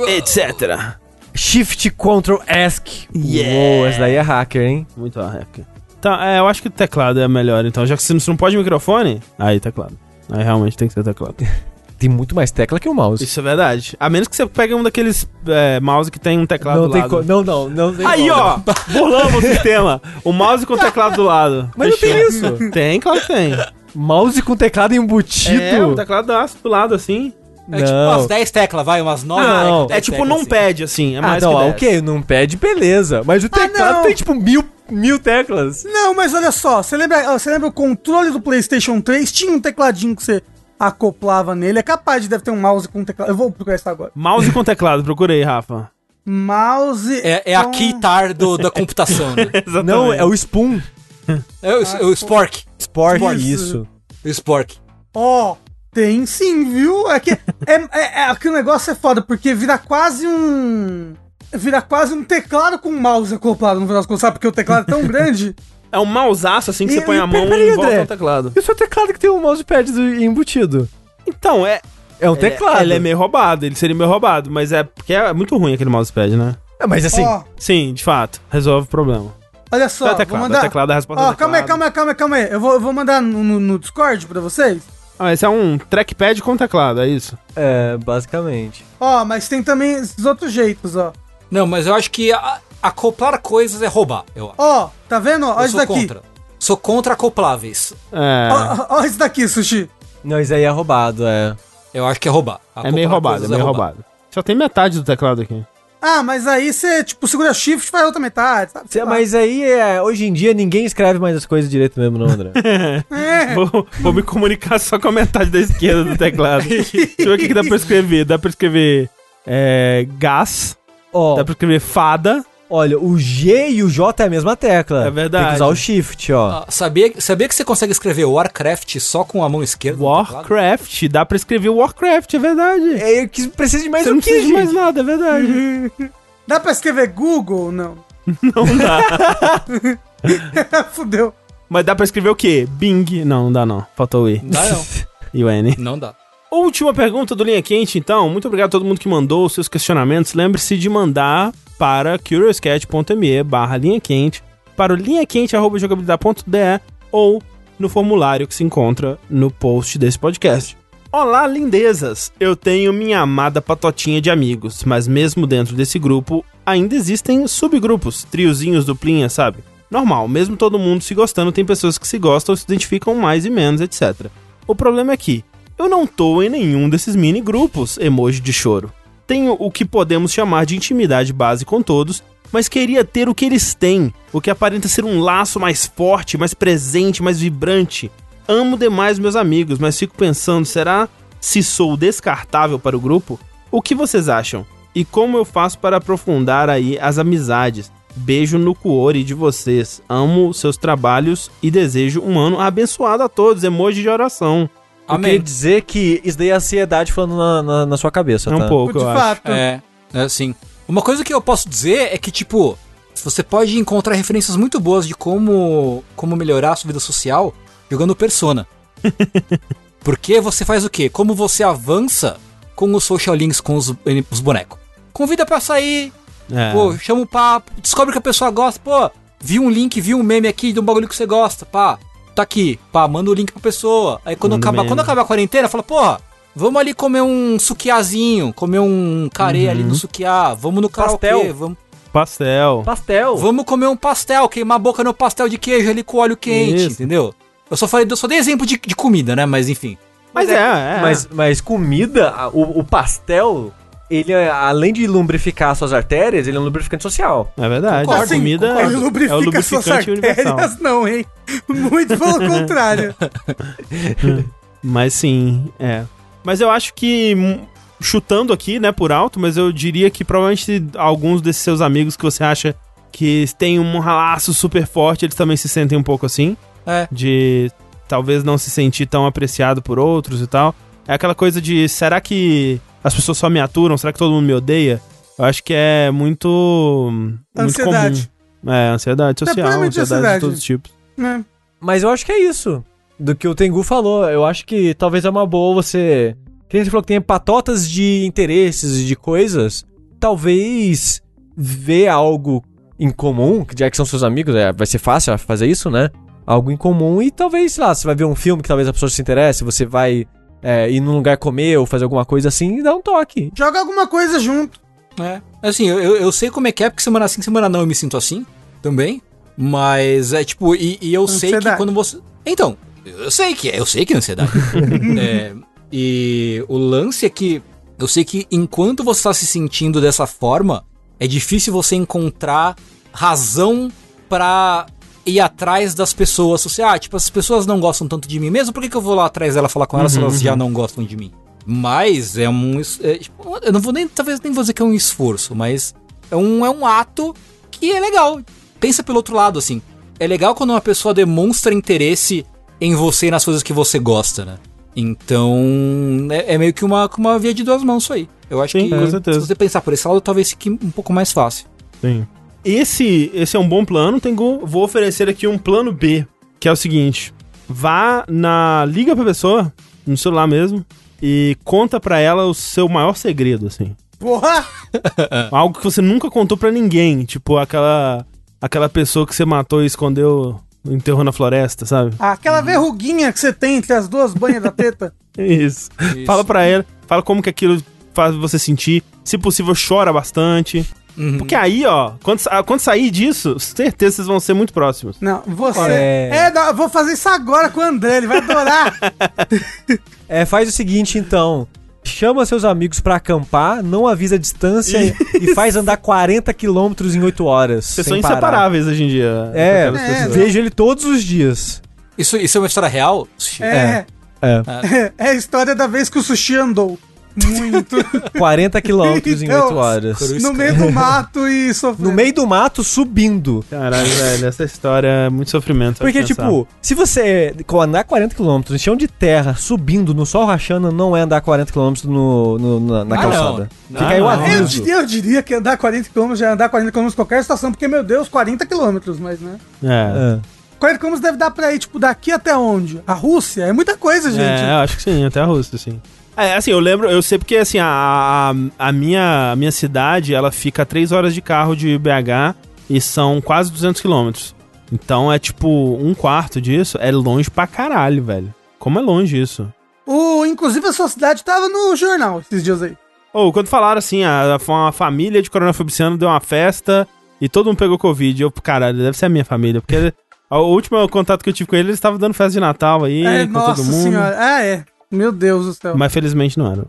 [SPEAKER 1] etc.
[SPEAKER 4] Shift Ctrl ESC.
[SPEAKER 1] Yeah.
[SPEAKER 4] Uou, essa daí é hacker, hein?
[SPEAKER 1] Muito hacker. Então, é, eu acho que o teclado é melhor. Então, já que você não pode microfone, aí teclado. Aí realmente tem que ser teclado.
[SPEAKER 4] Tem muito mais tecla que o mouse.
[SPEAKER 1] Isso é verdade. A menos que você pegue um daqueles é, mouse que tem um teclado
[SPEAKER 4] não
[SPEAKER 1] do
[SPEAKER 4] tem
[SPEAKER 1] lado.
[SPEAKER 4] co- Não, não, não tem
[SPEAKER 1] Aí, ó, burlamos o sistema. O mouse com o teclado do lado.
[SPEAKER 4] Mas não tem
[SPEAKER 1] Fechou.
[SPEAKER 4] isso.
[SPEAKER 1] Tem, claro que tem.
[SPEAKER 4] Mouse com teclado embutido.
[SPEAKER 1] É, o teclado do lado, assim.
[SPEAKER 2] É tipo
[SPEAKER 4] Não.
[SPEAKER 2] umas 10 teclas, vai, umas 9
[SPEAKER 4] Não,
[SPEAKER 2] teclas.
[SPEAKER 1] É
[SPEAKER 2] 10
[SPEAKER 1] tipo
[SPEAKER 2] teclas,
[SPEAKER 1] num
[SPEAKER 2] assim.
[SPEAKER 1] pad, assim. É
[SPEAKER 4] Ah,
[SPEAKER 1] mais
[SPEAKER 4] não,
[SPEAKER 1] que 10.
[SPEAKER 4] ok, num pad, beleza. Mas o teclado
[SPEAKER 3] não.
[SPEAKER 4] tem tipo mil, mil teclas.
[SPEAKER 3] Não, mas olha só, você lembra, ó, você lembra o controle do PlayStation 3? Tinha um tecladinho que você acoplava nele. É capaz de deve ter um mouse com teclado. Eu vou procurar isso agora.
[SPEAKER 1] Mouse com teclado, procurei, Rafa.
[SPEAKER 3] Mouse.
[SPEAKER 2] É, é a
[SPEAKER 3] com-
[SPEAKER 2] keytar do, da computação, né?
[SPEAKER 1] Exatamente.
[SPEAKER 4] Não, é o Spoon.
[SPEAKER 2] É o, é o Spork.
[SPEAKER 4] Sport,
[SPEAKER 3] Sport.
[SPEAKER 4] isso.
[SPEAKER 2] O Spork.
[SPEAKER 3] Ó, tem sim, viu? É que, é, é, é que o negócio é foda, porque vira quase um. Vira quase um teclado com mouse acoplado no final das contas, sabe? Porque o teclado é tão grande.
[SPEAKER 1] É um mouseaço, assim, que
[SPEAKER 4] E-
[SPEAKER 1] você põe
[SPEAKER 4] e
[SPEAKER 1] a mão
[SPEAKER 4] peraí,
[SPEAKER 1] e volta
[SPEAKER 4] André.
[SPEAKER 1] ao teclado.
[SPEAKER 4] E o seu teclado que tem um mousepad do- embutido?
[SPEAKER 1] Então, é...
[SPEAKER 4] É um
[SPEAKER 1] Ele,
[SPEAKER 4] teclado.
[SPEAKER 1] ele é meio roubado, ele seria meio roubado, mas é porque é muito ruim aquele mousepad, né?
[SPEAKER 4] É, mas assim,
[SPEAKER 3] Ó,
[SPEAKER 1] Sim, de fato, resolve o problema.
[SPEAKER 3] Olha só.
[SPEAKER 1] é
[SPEAKER 3] vou
[SPEAKER 1] teclado,
[SPEAKER 3] mandar...
[SPEAKER 1] é teclado, a resposta
[SPEAKER 3] Ó,
[SPEAKER 1] é
[SPEAKER 3] calma aí, calma aí, calma aí, calma aí. Eu vou, eu vou mandar no, no- Discord pra vocês.
[SPEAKER 1] Ah, esse é um trackpad com teclado, é isso?
[SPEAKER 4] é, basicamente.
[SPEAKER 3] Ó, mas tem também esses outros jeitos, ó.
[SPEAKER 2] Não, mas eu acho que a- acoplar coisas é roubar, eu acho.
[SPEAKER 3] Ó, tá vendo? Ó,
[SPEAKER 2] Eu
[SPEAKER 3] Olha isso
[SPEAKER 2] sou
[SPEAKER 3] daqui.
[SPEAKER 2] contra. Sou contra acopláveis.
[SPEAKER 1] É,
[SPEAKER 3] Ó, ó, ó isso daqui, Sushi.
[SPEAKER 4] Não, isso aí é roubado, é.
[SPEAKER 2] Eu acho que é roubar.
[SPEAKER 1] é meio
[SPEAKER 2] Acoplar
[SPEAKER 1] roubado, é
[SPEAKER 2] coisas
[SPEAKER 1] meio
[SPEAKER 2] roubar.
[SPEAKER 1] roubado. Só tem metade do teclado aqui.
[SPEAKER 3] Ah, mas aí você, tipo, segura shift e faz a outra metade, sabe? Lá.
[SPEAKER 4] Mas aí, é, hoje em dia, ninguém escreve mais as coisas direito mesmo, não, André?
[SPEAKER 3] É.
[SPEAKER 1] Vou, vou me comunicar só com a metade da esquerda do teclado. Deixa eu ver o que, que dá pra escrever. Dá pra escrever é, gás,
[SPEAKER 4] Ó,
[SPEAKER 1] dá pra escrever fada.
[SPEAKER 4] Olha, o G e o J é a mesma tecla.
[SPEAKER 1] É verdade.
[SPEAKER 4] Tem que usar o Shift, ó.
[SPEAKER 2] Ah, sabia, sabia que você consegue escrever Warcraft só com a mão esquerda?
[SPEAKER 1] Warcraft, dá pra escrever Warcraft, é verdade.
[SPEAKER 4] É, que precisa de mais
[SPEAKER 1] Você
[SPEAKER 4] um
[SPEAKER 1] não precisa de mais nada, é verdade.
[SPEAKER 3] Dá pra escrever Google? Não.
[SPEAKER 1] não dá.
[SPEAKER 3] Fudeu.
[SPEAKER 1] Mas dá pra escrever o quê? Bing? Não, não dá não. Faltou o I.
[SPEAKER 2] Não dá não.
[SPEAKER 1] E o N.
[SPEAKER 2] Não dá.
[SPEAKER 1] Última pergunta do Linha Quente, então. Muito obrigado a todo mundo que mandou os seus questionamentos. Lembre-se de mandar para curiouscat.me barra linha quente, para o linhaquente.jogabilidade.de ou no formulário que se encontra no post desse podcast. Olá, lindezas! Eu tenho minha amada patotinha de amigos, mas mesmo dentro desse grupo, ainda existem subgrupos, triozinhos, duplinha, sabe? Normal, mesmo todo mundo se gostando, tem pessoas que se gostam, se identificam mais e menos, etc. O problema é que eu não tô em nenhum desses mini grupos, emoji de choro. Tenho o que podemos chamar de intimidade base com todos, mas queria ter o que eles têm, o que aparenta ser um laço mais forte, mais presente, mais vibrante. Amo demais meus amigos, mas fico pensando, será se sou descartável para o grupo? O que vocês acham? E como eu faço para aprofundar aí as amizades? Beijo no cuore de vocês. Amo seus trabalhos e desejo um ano abençoado a todos. Emoji de oração.
[SPEAKER 4] Eu
[SPEAKER 2] Amém.
[SPEAKER 4] queria dizer que isso daí é ansiedade falando na, na, na sua cabeça,
[SPEAKER 1] É
[SPEAKER 4] tá?
[SPEAKER 1] um pouco,
[SPEAKER 3] de
[SPEAKER 1] eu acho.
[SPEAKER 3] fato.
[SPEAKER 2] É, é assim. Uma coisa que eu posso dizer é que, tipo, você pode encontrar referências muito boas de como, como melhorar a sua vida social jogando Persona. Porque você faz o quê? Como você avança com os social links com os, os bonecos. Convida pra sair,
[SPEAKER 1] É.
[SPEAKER 2] pô, chama o papo, descobre que a pessoa gosta, pô, vi um link, vi um meme aqui de um bagulho que você gosta, pá, tá aqui, pá, manda o link pra pessoa. Aí quando
[SPEAKER 1] Manda
[SPEAKER 2] acabar, quando acabar a quarentena, fala, porra, vamos ali comer um suquiazinho, comer um carê ali
[SPEAKER 1] Uhum.
[SPEAKER 2] no suquiá, vamos no karaokê,
[SPEAKER 4] Pastel.
[SPEAKER 2] vamos,
[SPEAKER 1] Pastel.
[SPEAKER 4] Pastel.
[SPEAKER 2] vamos comer um pastel, queimar a boca no pastel de queijo ali com óleo quente,
[SPEAKER 1] Isso.
[SPEAKER 2] entendeu? Eu só falei, eu só dei exemplo de, de comida, né, mas enfim.
[SPEAKER 1] Mas é, é.
[SPEAKER 4] Mas, mas comida, o, o pastel, ele é, além de lubrificar suas artérias, ele é um lubrificante social.
[SPEAKER 1] É verdade.
[SPEAKER 2] Concordo,
[SPEAKER 1] a comida
[SPEAKER 3] ele
[SPEAKER 1] é,
[SPEAKER 3] lubrifica
[SPEAKER 1] é o
[SPEAKER 3] suas
[SPEAKER 1] lubrificante universal.
[SPEAKER 3] artérias, não, hein? Muito pelo contrário.
[SPEAKER 1] Mas sim, é. Mas eu acho que, hum, chutando aqui, né, por alto, mas eu diria que provavelmente alguns desses seus amigos que você acha que tem um laço super forte, eles também se sentem um pouco assim.
[SPEAKER 2] É.
[SPEAKER 1] De talvez não se sentir tão apreciado por outros e tal. É aquela coisa de, será que as pessoas só me aturam? Será que todo mundo me odeia? Eu acho que é muito. muito
[SPEAKER 3] Ansiedade.
[SPEAKER 1] comum. É, ansiedade social,
[SPEAKER 3] puramente
[SPEAKER 1] ansiedade,
[SPEAKER 3] ansiedade.
[SPEAKER 1] de todos os tipos.
[SPEAKER 3] Né?
[SPEAKER 4] Mas eu acho que é isso. Do que o Tengu falou. Eu acho que talvez é uma boa você. Quem você falou que tem patotas de interesses e de coisas. Talvez ver algo em comum, que já que são seus amigos, é, vai ser fácil fazer isso, né? Algo em comum e talvez, sei lá, você vai ver um filme que talvez a pessoa se interesse, você vai é, ir num lugar comer ou fazer alguma coisa assim e dá um toque.
[SPEAKER 3] Joga alguma coisa junto.
[SPEAKER 2] É. Assim, eu, eu, sei como é que é, porque semana sim, semana não eu me sinto assim também. Mas é tipo, e, e eu sei que
[SPEAKER 3] Ansiedade.
[SPEAKER 2] quando você. Então, eu sei que é, eu sei que é ansiedade. É, e o lance é que eu sei que enquanto você tá se sentindo dessa forma, é difícil você encontrar razão pra ir atrás das pessoas. Você, ah, tipo, as pessoas não gostam tanto de mim mesmo, por que, que eu vou lá atrás dela falar com elas se elas já não gostam de mim? Mas é um. é, tipo, eu não vou nem. Talvez nem vou dizer que é um esforço, mas é um, é um ato que é legal. Pensa pelo outro lado, assim. É legal quando uma pessoa demonstra interesse em você e nas coisas que você gosta, né? Então, é, é meio que uma, uma via de duas mãos isso aí. Eu acho
[SPEAKER 1] Sim,
[SPEAKER 2] que se você pensar por esse lado, talvez fique um pouco mais fácil.
[SPEAKER 1] Sim. Esse, esse é um bom plano, Tengu. Vou oferecer aqui um plano B, que é o seguinte: vá na liga pra pessoa, no celular mesmo, e conta pra ela o seu maior segredo, assim.
[SPEAKER 3] Porra!
[SPEAKER 1] Algo que você nunca contou pra ninguém, tipo aquela aquela pessoa que você matou e escondeu, enterrou na floresta, sabe?
[SPEAKER 3] Aquela verruguinha que você tem entre as duas banhas da teta.
[SPEAKER 1] Isso.
[SPEAKER 2] Isso.
[SPEAKER 1] Fala pra ela, fala como que aquilo faz você sentir. Se possível, chora bastante.
[SPEAKER 2] Uhum.
[SPEAKER 1] Porque aí, ó, quando, quando sair disso, certeza vocês vão ser muito próximos.
[SPEAKER 3] Não, você.
[SPEAKER 4] É.
[SPEAKER 3] É, não, eu vou fazer isso agora com o André, ele vai adorar.
[SPEAKER 4] É, faz o seguinte então. Chama seus amigos pra acampar, não avisa a distância e faz andar 40 quilômetros em 8 horas.
[SPEAKER 1] Vocês são inseparáveis hoje em dia.
[SPEAKER 4] É,
[SPEAKER 3] é,
[SPEAKER 4] vejo ele todos os dias.
[SPEAKER 2] Isso, isso é uma história real?
[SPEAKER 3] É,
[SPEAKER 4] É.
[SPEAKER 3] é, a história da vez que o sushi andou. Muito.
[SPEAKER 4] 40 quilômetros em
[SPEAKER 3] Então,
[SPEAKER 4] 8 horas.
[SPEAKER 2] Cruz.
[SPEAKER 3] no meio do mato e sofrendo.
[SPEAKER 4] No meio do mato, subindo.
[SPEAKER 1] Caralho, velho, essa história é muito sofrimento.
[SPEAKER 4] Porque, tipo, se você andar 40 km em chão de terra, subindo no sol rachando, não é andar 40 km no, no- na, na
[SPEAKER 2] Ah,
[SPEAKER 4] calçada.
[SPEAKER 2] não.
[SPEAKER 4] Fica
[SPEAKER 2] Ah,
[SPEAKER 4] aí o
[SPEAKER 2] não.
[SPEAKER 3] Eu,
[SPEAKER 4] aviso.
[SPEAKER 3] diria- eu diria que andar 40 km já é andar 40 km em qualquer estação, porque, meu Deus, 40 km, mas né?
[SPEAKER 1] É.
[SPEAKER 4] É.
[SPEAKER 3] 40 km deve dar pra ir, tipo, daqui até onde? A Rússia? É muita coisa, gente.
[SPEAKER 1] É, eu acho que sim, até a Rússia, sim. É, assim, eu lembro, eu sei porque, assim, a, a, a minha, a minha cidade, ela fica a 3 horas de carro de BH e são quase 200 quilômetros. Então é, tipo, um quarto disso é longe pra caralho, velho. Como é longe isso?
[SPEAKER 3] O, inclusive, a sua cidade tava no jornal esses dias aí.
[SPEAKER 1] Ou, quando falaram assim, a, uma família de coronafobiano deu uma festa e todo mundo pegou Covid. Eu, caralho, deve ser a minha família, porque o último contato que eu tive com ele, eles estavam dando festa de Natal aí
[SPEAKER 3] É,
[SPEAKER 1] com
[SPEAKER 3] nossa
[SPEAKER 1] todo mundo.
[SPEAKER 3] senhora. Ah, é. Meu Deus do céu.
[SPEAKER 1] Mas felizmente não era.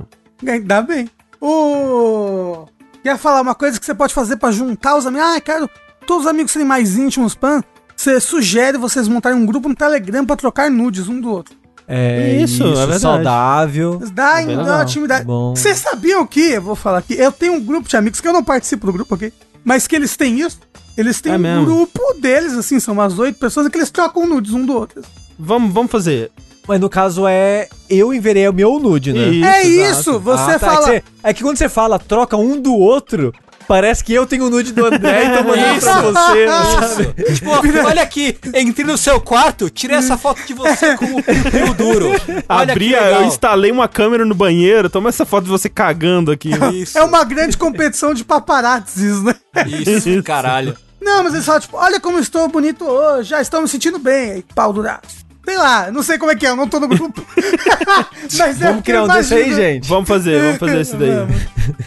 [SPEAKER 3] Ainda bem. O. Quer falar uma coisa que você pode fazer pra juntar os amigos? Ah, quero todos os amigos serem mais íntimos, pan. Você sugere vocês montarem um grupo no Telegram pra trocar nudes um do outro.
[SPEAKER 4] É
[SPEAKER 1] Isso, é verdade.
[SPEAKER 4] saudável.
[SPEAKER 3] Dá
[SPEAKER 1] É
[SPEAKER 3] atividade.
[SPEAKER 4] Bom.
[SPEAKER 3] Vocês sabiam que, eu vou falar aqui, eu tenho um grupo de amigos que eu não participo do grupo, ok? Mas que eles têm isso. Eles têm
[SPEAKER 1] É
[SPEAKER 3] um
[SPEAKER 1] mesmo?
[SPEAKER 3] grupo deles, assim, são umas oito pessoas, e que eles trocam nudes um do outro.
[SPEAKER 1] Vamos, vamos fazer.
[SPEAKER 4] Mas no caso é eu enverei o meu nude, né?
[SPEAKER 1] Isso,
[SPEAKER 3] é
[SPEAKER 1] exato.
[SPEAKER 3] isso! Você
[SPEAKER 4] Ah, tá,
[SPEAKER 3] fala.
[SPEAKER 4] É que, você- é que quando você fala troca um do outro, parece que eu tenho o nude do André e tô mandando pra você. sabe?
[SPEAKER 2] Tipo, ó, olha aqui, entrei no seu quarto, tirei essa foto de você com o pio duro. Olha
[SPEAKER 1] Abri,
[SPEAKER 2] que
[SPEAKER 1] a-
[SPEAKER 2] legal.
[SPEAKER 1] eu instalei uma câmera no banheiro. Toma essa foto de você cagando aqui.
[SPEAKER 2] Isso,
[SPEAKER 3] É uma grande competição de paparazzis, né?
[SPEAKER 2] isso, caralho.
[SPEAKER 3] Não, mas eles falam, tipo, olha como estou bonito hoje, já estou me sentindo bem. Aí, pau duraço. Sei lá, não sei como é que é, eu não tô no grupo. mas é
[SPEAKER 4] Vamos criar um desse aí, gente.
[SPEAKER 1] Vamos fazer, vamos fazer esse daí.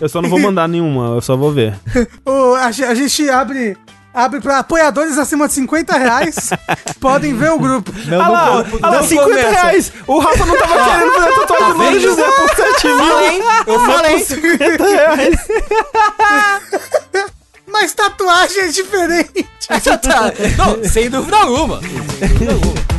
[SPEAKER 1] Eu só não vou mandar nenhuma, eu só vou ver.
[SPEAKER 3] O- a, a gente abre, abre pra apoiadores acima de 50 reais. podem ver o grupo.
[SPEAKER 4] Não,
[SPEAKER 1] Ah lá,
[SPEAKER 4] não,
[SPEAKER 1] ah lá,
[SPEAKER 4] não
[SPEAKER 1] 50
[SPEAKER 4] começa.
[SPEAKER 1] reais! O Rafa não tava querendo fazer tatuagem do Maria José por 7 mil.
[SPEAKER 2] Falei, eu falei.
[SPEAKER 1] 50 reais.
[SPEAKER 3] Mas tatuagem é diferente.
[SPEAKER 2] Tá, Não, sem dúvida alguma. Sem dúvida alguma.